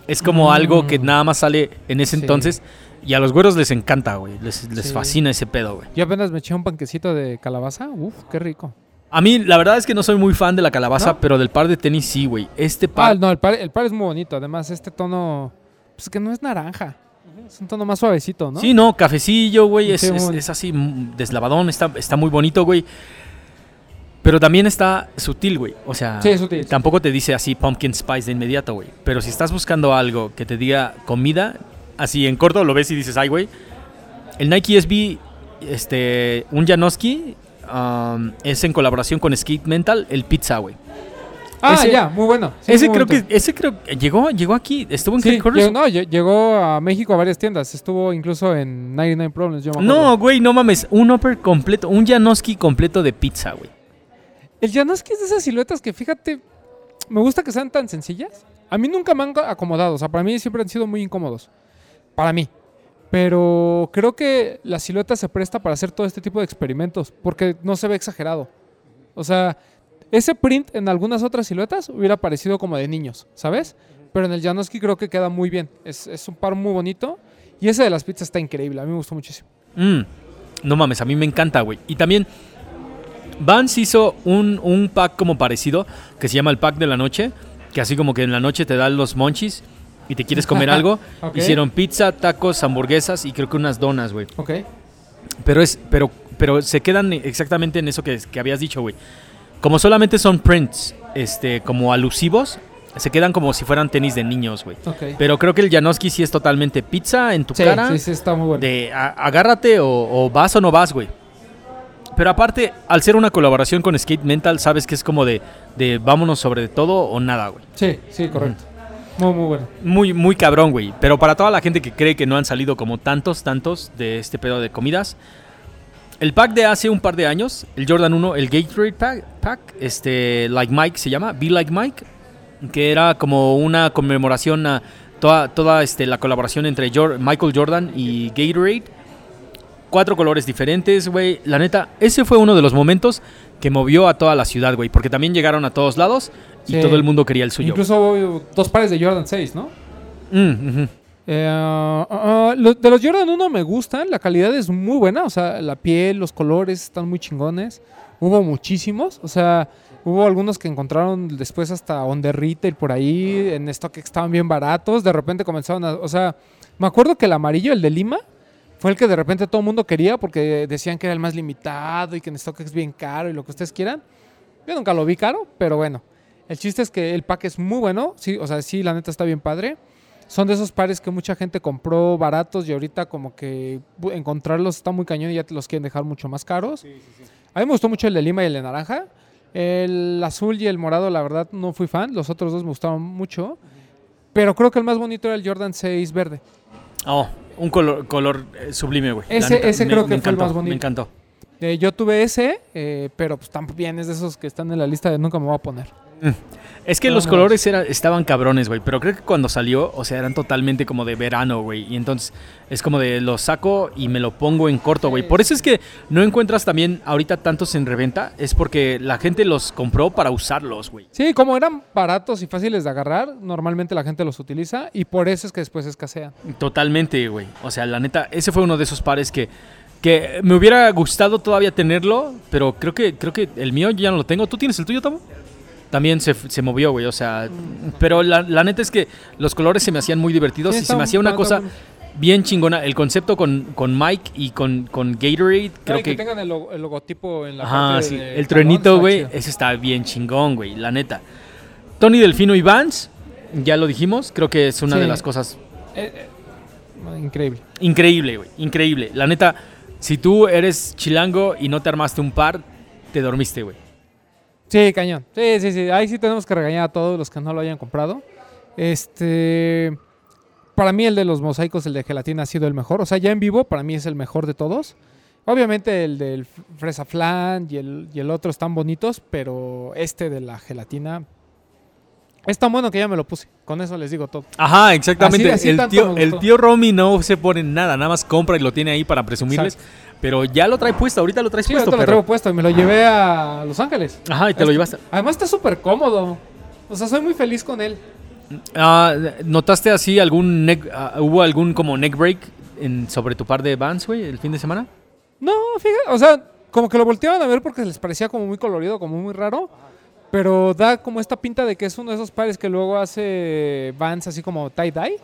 es como Mm. algo que nada más sale en ese Sí. entonces y a los güeros les encanta, güey. Les, les Sí. fascina ese pedo, güey. Yo apenas me eché un panquecito de calabaza. Uf, qué rico. A mí, la verdad es que no soy muy fan de la calabaza, ¿No? pero del par de tenis sí, güey. Este Ah, par... no, el par, el par es muy bonito. Además, este tono, pues que no es naranja. Es un tono más suavecito, ¿no? Sí, no, cafecillo, güey, es, así mm, deslavadón, está, está muy bonito, güey. Pero también está sutil, güey. O sea, Sí, es sutil. tampoco te dice así pumpkin spice de inmediato, güey. Pero si estás buscando algo que te diga comida, así en corto lo ves y dices, ay, güey. El Nike SB, este, un Janoski, um, es en colaboración con Skate Mental, el pizza, güey. Ah, ese- ya, muy bueno. Sí, ese muy creo bonito. que, ese creo que llegó, llegó aquí, estuvo en Sí, llegó, no, lle- llegó a México a varias tiendas. Estuvo incluso en 99 Problems. Yo me acuerdo. No, güey, no mames. Un upper completo, un Janoski completo de pizza, güey. El Janoski es de esas siluetas que, fíjate, me gusta que sean tan sencillas. A mí nunca me han acomodado. O sea, para mí siempre han sido muy incómodos. Para mí. Pero creo que la silueta se presta para hacer todo este tipo de experimentos. Porque no se ve exagerado. O sea, ese print en algunas otras siluetas hubiera parecido como de niños, ¿sabes? Pero en el Janoski creo que queda muy bien. Es, es un par muy bonito. Y ese de las pizzas está increíble. A mí me gustó muchísimo. Mm, no mames, a mí me encanta, güey. Y también Vans hizo un, un pack como parecido que se llama el pack de la noche, que así como que en la noche te dan los monchis y te quieres comer algo. Hicieron pizza, tacos, hamburguesas y creo que unas donas, güey. Ok. Pero es pero pero se quedan exactamente en eso que, que habías dicho, güey. Como solamente son prints este como alusivos, se quedan como si fueran tenis de niños, güey. Ok. Pero creo que el Janoski sí es totalmente pizza en tu Sí, cara. sí, sí, está muy bueno. De a- agárrate o, o vas o no vas, güey. Pero aparte, al ser una colaboración con Skate Mental, sabes que es como de, de vámonos sobre todo o nada, güey. Sí, sí, correcto. Muy, muy bueno. Muy, muy cabrón, güey. Pero para toda la gente que cree que no han salido como tantos, tantos de este pedo de comidas, el pack de hace un par de años, el Jordan 1, el Gatorade pack, pack, este, Like Mike se llama, Be Like Mike, que era como una conmemoración a toda, toda este, la colaboración entre Michael Jordan y Gatorade. Cuatro colores diferentes, güey. La neta, ese fue uno de los momentos que movió a toda la ciudad, güey. Porque también llegaron a todos lados y todo el mundo quería el suyo. Incluso dos pares de Jordan 6, ¿no? Mm. Eh, ah, ah, de los Jordan 1 me gustan, la calidad es muy buena, o sea, la piel, los colores están muy chingones. Hubo muchísimos, o sea, hubo algunos que encontraron después hasta on the retail por ahí, en stock que estaban bien baratos, de repente comenzaron a, o sea, me acuerdo que el amarillo, el de Lima, fue el que de repente todo el mundo quería porque decían que era el más limitado y que en stock es bien caro y lo que ustedes quieran. Yo nunca lo vi caro, pero bueno. El chiste es que el pack es muy bueno, sí, o sea, sí, la neta está bien padre. Son de esos pares que mucha gente compró baratos y ahorita como que encontrarlos está muy cañón y ya te los quieren dejar mucho más caros. A mí me gustó mucho el de lima y el de naranja. El azul y el morado, la verdad, no fui fan. Los otros dos me gustaron mucho. Pero creo que el más bonito era el Jordan 6 verde. Oh, un color, color eh, sublime, güey. Ese- ese creo que fue el encantó, más bonito. Me encantó. Eh, yo tuve ese, eh, pero pues también es de esos que están en la lista de nunca me voy a poner. Es que No, los colores era- estaban cabrones, güey. Pero creo que cuando salió, o sea, eran totalmente como de verano, güey. Y entonces es como de lo saco y me lo pongo en corto, güey. Por eso es que no encuentras también ahorita tantos en reventa. Es porque la gente los compró para usarlos, güey. Sí, como eran baratos y fáciles de agarrar, normalmente la gente los utiliza y por eso es que después escasean. Totalmente, güey. O sea, la neta, ese fue uno de esos pares que, que me hubiera gustado todavía tenerlo. Pero creo que, creo que el mío ya no lo tengo. ¿Tú tienes el tuyo, Tomo? También se, se movió, güey. O sea, pero la, la neta es que los colores se me hacían muy divertidos Sí, y se me hacía una cosa bien chingona. El concepto con, con Mike y con, con Gatorade, creo Claro, y que. tengan el, logo- el logotipo en la Ajá, parte sí. de El está güey, ese está bien chingón, güey, la neta. Tony Delfino y Vance, ya lo dijimos, creo que es una Sí. de las cosas Eh, eh, increíble. increíble, güey, increíble. La neta, si tú eres chilango y no te armaste un par, te dormiste, güey. Sí, cañón. Sí, sí, sí. Ahí sí tenemos que regañar a todos los que no lo hayan comprado. Este. Para mí, el de los mosaicos, el de gelatina, ha sido el mejor. O sea, ya en vivo, para mí es el mejor de todos. Obviamente, el del fresa flan y el, y el otro están bonitos, pero este de la gelatina es tan bueno que ya me lo puse. Con eso les digo todo. Ajá, exactamente. Así- así el, tío, el tío Romy no se pone nada, nada más compra y lo tiene ahí para presumirles. Pero ya lo trae puesto, ahorita lo traes Sí, puesto, ahorita lo traigo puesto y me lo llevé a Los Ángeles. Ajá, y te lo llevaste. Además, está súper cómodo. O sea, soy muy feliz con él. Ah, ¿Notaste así algún neck, ah, hubo algún como neck break en, sobre tu par de Vans, güey, el fin de semana? No, fíjate, o sea, como que lo volteaban a ver porque les parecía como muy colorido, como muy raro. Pero da como esta pinta de que es uno de esos pares que luego hace Vans así como tie-dye.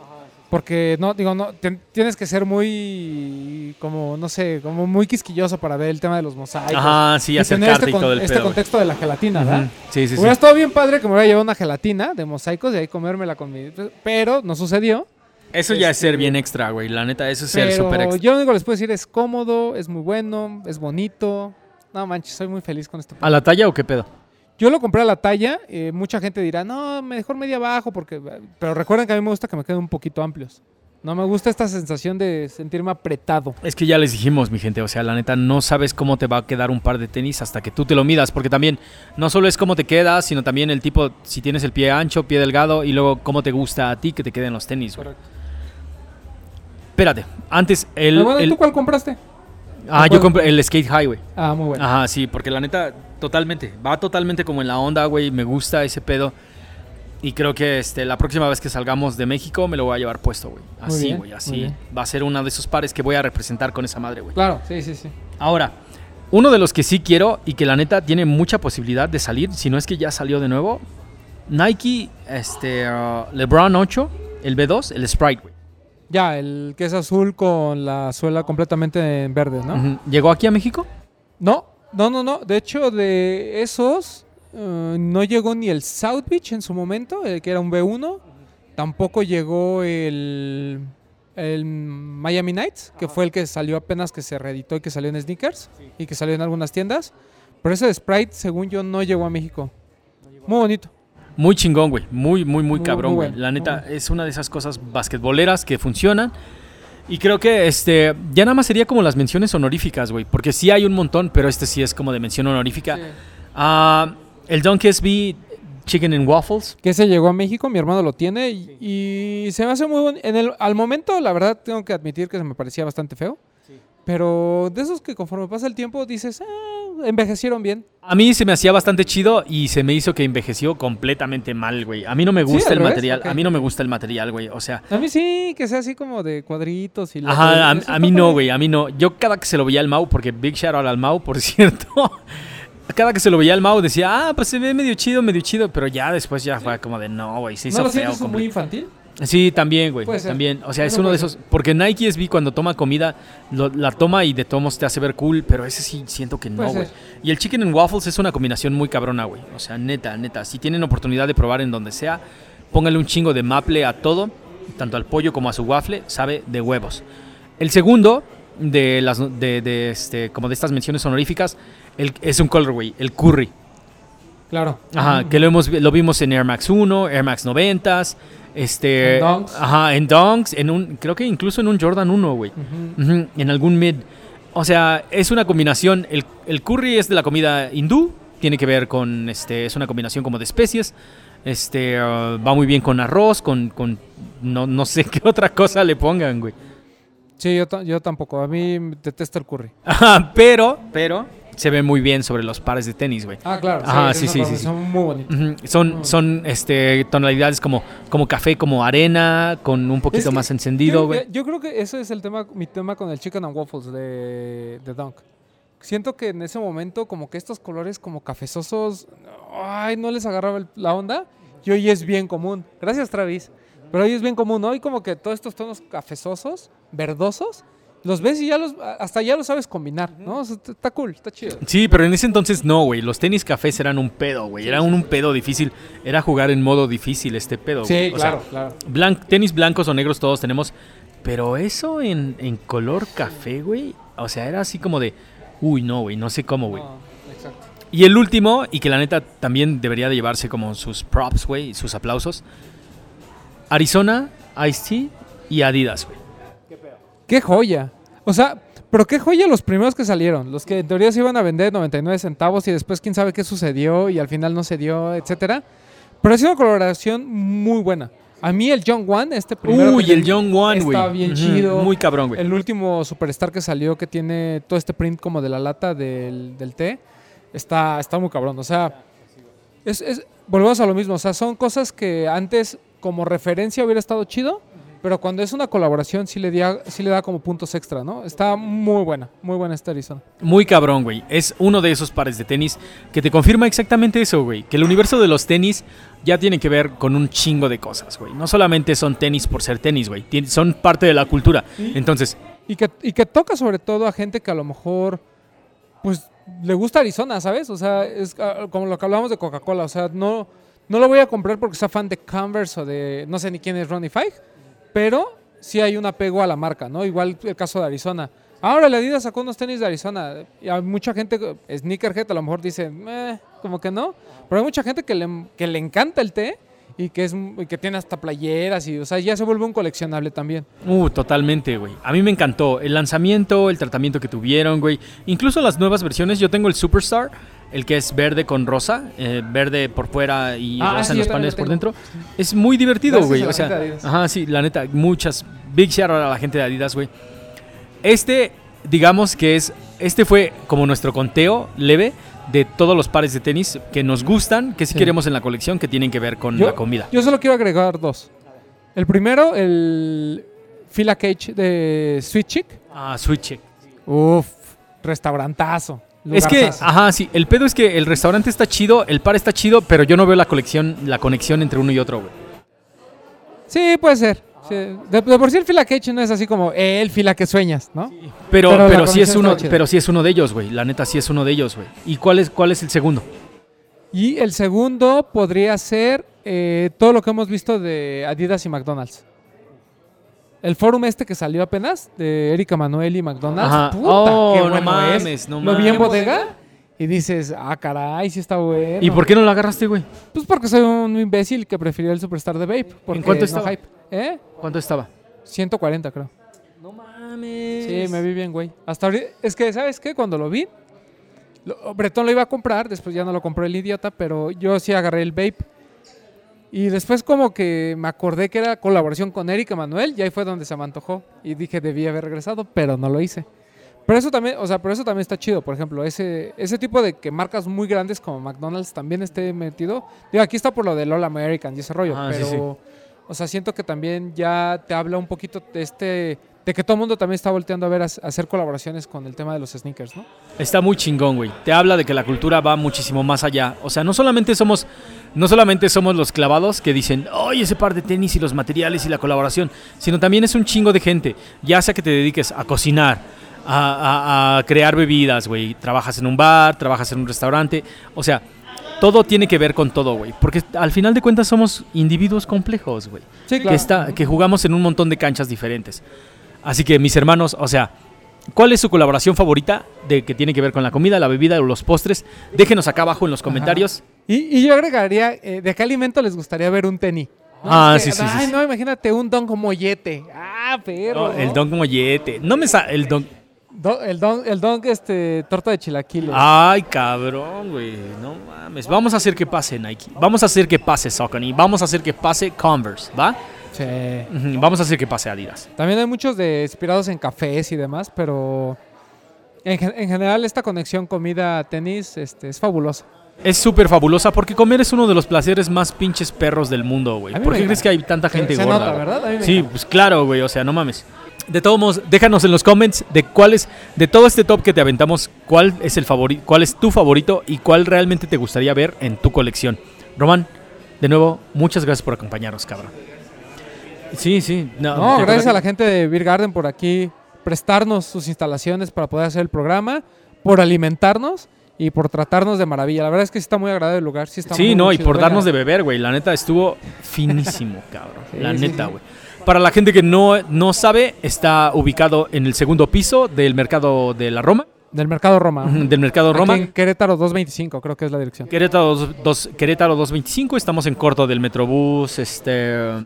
Porque no, digo, no, tien- tienes que ser muy, como, no sé, como muy quisquilloso para ver el tema de los mosaicos. Ajá, sí, y tener acercarte este, y todo el este pedo. güey. contexto de la gelatina, ¿verdad? Sí, sí, sí. Hubiera estado bien padre que me hubiera llevado una gelatina de mosaicos y ahí comérmela con mi... Pero no sucedió. Eso ya es ser este- bien extra, güey. La neta, eso es ser Pero súper extra. yo lo único que les puedo decir es cómodo, es muy bueno, es bonito. No manches, soy muy feliz con este ¿A la talla o qué pedo? Yo lo compré a la talla. eh, mucha gente dirá, no, mejor media abajo, porque. Pero recuerden que a mí me gusta que me queden un poquito amplios. No me gusta esta sensación de sentirme apretado. Es que ya les dijimos, mi gente, o sea, la neta, no sabes cómo te va a quedar un par de tenis hasta que tú te lo midas, porque también no solo es cómo te queda, sino también el tipo, si tienes el pie ancho, pie delgado, y luego cómo te gusta a ti que te queden los tenis. Espérate, antes, el... Bueno, el- ¿tú cuál compraste? Ah, yo compré el Skate High, güey. Ah, muy bueno. Ajá, sí, porque la neta, totalmente, va totalmente como en la onda, güey, me gusta ese pedo. Y creo que este, la próxima vez que salgamos de México me lo voy a llevar puesto, güey. Así, güey, así. Va a ser uno de esos pares que voy a representar con esa madre, güey. Claro, sí, sí, sí. Ahora, uno de los que sí quiero y que la neta tiene mucha posibilidad de salir, si no es que ya salió de nuevo, Nike, este, uh, LeBron 8, el B2, el Sprite, güey. Ya, el que es azul con la suela completamente en verde, ¿no? ¿Llegó aquí a México? No, no, no, no. De hecho, de esos eh, no llegó ni el South Beach en su momento, el que era un B1. Tampoco llegó el, el Miami Nights, que fue el que salió apenas que se reeditó y que salió en sneakers y que salió en algunas tiendas. Pero ese de Sprite, según yo, no llegó a México. Muy bonito. Muy chingón, güey. Muy, muy, muy cabrón, güey. bueno, La neta, bueno. es una de esas cosas basquetboleras que funcionan. Y creo que este ya nada más sería como las menciones honoríficas, güey. Porque sí hay un montón, pero este sí es como de mención honorífica. Ah, el Dunk SB Chicken and Waffles. Que ese llegó a México, mi hermano lo tiene y, y se me hace muy. En el, al momento, la verdad, tengo que admitir que se me parecía bastante feo. Pero de esos que conforme pasa el tiempo dices, ah, envejecieron bien. A mí se me hacía bastante chido y se me hizo que envejeció completamente mal, güey. A mí no me gusta ¿al el revés? material. A mí no me gusta el material, güey. O sea, A mí sí, que sea así como de cuadritos y... la- ajá, a, mí no, güey. A mí no. Yo cada que se lo veía al Mau, porque Big Shout out al Mau, por cierto. Cada que se lo veía al Mau decía, ah, pues se ve medio chido, medio chido. Pero ya después ya fue como de, no, güey, se hizo ¿No lo feo. comple- muy infantil? Sí, también, güey. También. O sea, es uno de esos. Porque Nike SB cuando toma comida, lo- la toma y de tomos te hace ver cool, pero ese sí siento que no, güey. Y el Chicken and Waffles es una combinación muy cabrona, güey. O sea, neta, neta. Si tienen oportunidad de probar en donde sea, pónganle un chingo de maple a todo, tanto al pollo como a su waffle, sabe de huevos. El segundo de las de, de, este como de estas menciones honoríficas el- es un colorway, el curry. Claro. Ajá, que lo hemos lo vimos en Air Max 1, Air Max 90s, este, En Dunks. ajá, en Dunks, en un creo que incluso en un Jordan 1, güey. En algún mid. O sea, es una combinación. El, el curry es de la comida hindú. Tiene que ver con. este Es una combinación como de especies. Este. ah, va muy bien con arroz. Con. con no, no sé qué otra cosa le pongan, güey. Sí, yo, yo tampoco. A mí detesto el curry. Ajá, pero. Pero. Se ve muy bien sobre los pares de tenis, güey. Ah, claro. Ajá, sí, sí, sí, sí. Son muy bonitos. Ujú, Son, son este, tonalidades como, como café, como arena, con un poquito Es más encendido, yo, güey. yo creo que ese es el tema, mi tema con el chicken and waffles de, de Dunk. Siento que en ese momento como que estos colores como cafezosos, ay, no les agarraba el- la onda. Y hoy es bien común. Gracias, Travis. Pero hoy es bien común, ¿no? Hoy como que todos estos tonos cafezosos, verdosos, los ves y ya los, hasta ya los sabes combinar, ¿no? O sea, está- cool, está chido. Sí, pero en ese entonces no, güey. Los tenis cafés eran un pedo, güey. Era un, un pedo difícil. Era jugar en modo difícil este pedo. Sí, sea, claro, claro. blan- tenis blancos o negros todos tenemos. Pero eso en, en color café, güey. O sea, era así como de... Uy, no, güey. No sé cómo, güey. No, exacto. Y el último, y que la neta también debería de llevarse como sus props, güey. Sus aplausos. Arizona, Ice-T y Adidas, güey. ¡Qué joya! O sea, pero qué joya los primeros que salieron. Los que en teoría se iban a vender 99 centavos y después quién sabe qué sucedió y al final no se dio, etcétera. Pero ha sido una colaboración muy buena. A mí el John One, este primero. Uy, el Young One, güey. Está bien chido. Muy cabrón, güey. El último Superstar que salió que tiene todo este print como de la lata del, del té. Está, está muy cabrón. O sea, es, es- volvemos a lo mismo. O sea, son cosas que antes como referencia hubiera estado chido. Pero cuando es una colaboración sí le, da, sí le da como puntos extra, ¿no? Está muy buena, muy buena esta Arizona. Muy cabrón, güey. Es uno de esos pares de tenis que te confirma exactamente eso, güey. Que el universo de los tenis ya tiene que ver con un chingo de cosas, güey. No solamente son tenis por ser tenis, güey. Son parte de la cultura. Entonces, Y que, y que toca sobre todo a gente que a lo mejor, pues, le gusta Arizona, ¿sabes? O sea, es ah, como lo que hablamos de Coca-Cola. O sea, no, no lo voy a comprar porque sea fan de Converse o de, no sé ni quién es Ronnie Fieg, pero sí hay un apego a la marca, ¿no? Igual el caso de Arizona. Ahora la Adidas sacó unos tenis de Arizona. Y hay mucha gente, sneakerhead a lo mejor dice, "Meh", como que no. Pero hay mucha gente que le, que le encanta el té y que, es, que tiene hasta playeras y, o sea, ya se vuelve un coleccionable también. uh, totalmente, güey. A mí me encantó el lanzamiento, el tratamiento que tuvieron, güey. Incluso las nuevas versiones. Yo tengo el Superstar, el que es verde con rosa, eh, verde por fuera y Ah, rosa sí, en los paneles por dentro. Es muy divertido, güey. O sea, ajá, sí, la neta, muchas. Big shout out a la gente de Adidas, güey. Este, digamos que es. Este fue como nuestro conteo leve de todos los pares de tenis que nos gustan, que sí, Sí. queremos en la colección, que tienen que ver con Yo- la comida. Yo solo quiero agregar dos. El primero, el Fila Cage de Sweet Chick. Ah, Sweet Chick. Uf, restaurantazo. Es que, ajá, sí. El pedo es que el restaurante está chido, el par está chido, pero yo no veo la colección, la conexión entre uno y otro, güey. Sí, puede ser. Sí. De, de por sí el Fila Cage no es así como el fila que sueñas, ¿no? Pero, Pero sí es uno, pero sí es uno de ellos, güey. La neta sí es uno de ellos, güey. ¿Y cuál es, cuál es el segundo? Y el segundo podría ser eh, todo lo que hemos visto de Adidas y McDonald's. El forum este que salió apenas, de Erika Manuel y McDonald's. Ajá. Puta, Oh, qué no bueno mames, es. no Lo vi en mames. bodega y dices, ah, caray, sí está bueno. ¿Y por qué no lo agarraste, güey? Pues porque soy un imbécil que prefirió el Superstar de Vape. Porque cuánto no estaba? hype. ¿Eh? ¿Cuánto estaba? 140 creo. No mames. Sí, me vi bien, güey. Hasta ahorita, es que, ¿sabes qué? Cuando lo vi, lo- Bretón lo iba a comprar, después ya no lo compró el idiota, pero yo sí agarré el vape. Y después como que me acordé que era colaboración con Erika Manuel y ahí fue donde se me antojó. Y dije, debí haber regresado, pero no lo hice. Pero eso también, o sea, pero eso también está chido, por ejemplo, ese, ese tipo de que marcas muy grandes como McDonald's también esté metido. Digo, aquí está por lo del All American y ese rollo, Ah, pero, sí. o sea, siento que también ya te habla un poquito de este, de que todo el mundo también está volteando a ver a hacer colaboraciones con el tema de los sneakers, ¿no? Está muy chingón, güey. Te habla de que la cultura va muchísimo más allá. O sea, no solamente somos, no solamente somos los clavados que dicen, oye, ese par de tenis y los materiales y la colaboración, sino también es un chingo de gente. Ya sea que te dediques a cocinar, a, a- a crear bebidas, güey. Trabajas en un bar, trabajas en un restaurante. O sea, todo tiene que ver con todo, güey. Porque al final de cuentas somos individuos complejos, güey. Sí, que, está, que jugamos en un montón de canchas diferentes. Así que mis hermanos, o sea, ¿cuál es su colaboración favorita de que tiene que ver con la comida, la bebida o los postres? Déjenos acá abajo en los comentarios. Y, y yo agregaría, eh, ¿de qué alimento les gustaría ver un tenis? Ah, sí, sí, sí, Ay, sí. no, imagínate un don como mollete. Ah, perro. No, el don como mollete. No me sa el don. Do- el don, el don, este, torta de chilaquiles. Ay, cabrón, güey. No mames. Vamos a hacer que pase Nike. Vamos a hacer que pase Saucony. Vamos a hacer que pase Converse, ¿va? Sí. Vamos a hacer que pase Adidas. También hay muchos de inspirados en cafés y demás, pero en, en general esta conexión comida-tenis este, es fabulosa. Es súper fabulosa porque comer es uno de los placeres más pinches perros del mundo, güey. ¿Por qué crees que hay tanta gente se gorda? nota? ¿verdad? A mí me Sí, encanta. pues claro, güey, o sea, no mames. De todos modos, déjanos en los comments de cuál es, de todo este top que te aventamos, cuál es el favorito, cuál es tu favorito y cuál realmente te gustaría ver en tu colección. Román, de nuevo, muchas gracias por acompañarnos, cabrón. Sí, sí. No, gracias a la gente de Beer Garden por aquí prestarnos sus instalaciones para poder hacer el programa, por alimentarnos y por tratarnos de maravilla. La verdad es que sí está muy agradable el lugar. Sí, está Sí, muy, no, muy y por darnos de beber, güey. La neta estuvo finísimo, cabrón. Sí, la sí, neta, güey. Para la gente que no, no sabe, está ubicado en el segundo piso del mercado de la Roma. Del Mercado Roma. Del mercado Aquí Roma. en Querétaro 225, creo que es la dirección. Querétaro, dos, dos- Querétaro 225, estamos en corto del Metrobús, este...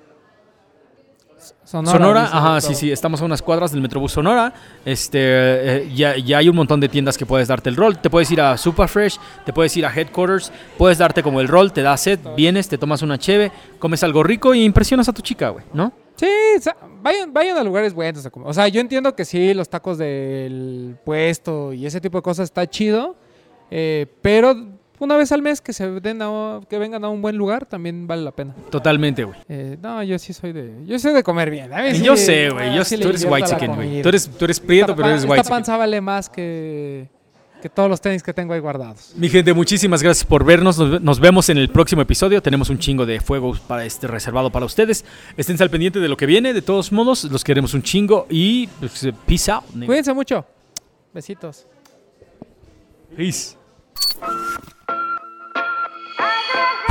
Sonora, dice, ajá, sí, sí, estamos a unas cuadras del Metrobús Sonora. Este, eh, ya, ya hay un montón de tiendas que puedes darte el rol. Te puedes ir a Superfresh, te puedes ir a Headquarters, puedes darte como el rol, te da sed, vienes, te tomas una cheve, comes algo rico y impresionas a tu chica, güey, ¿no? Sí, o sea, vayan, vayan a lugares buenos. a comer. O sea, yo entiendo que sí, los tacos del puesto y ese tipo de cosas está chido. eh, pero una vez al mes que se den a- que vengan a un buen lugar también vale la pena. Totalmente, güey. Eh, no, yo sí soy de. Yo soy de comer bien. A mí sí- Yo sé, güey, ah, sí tú eres white chicken, güey. Tú eres, tú eres prieto, Esta pero eres pan- white Esta panza vale más que, que todos los tenis que tengo ahí guardados. Mi gente, muchísimas gracias por vernos. Nos, vemos en el próximo episodio. Tenemos un chingo de fuego para este reservado para ustedes. Estén al pendiente de lo que viene. De todos modos, los queremos un chingo y pues, peace out. Cuídense mucho. Besitos. Peace. Agradece.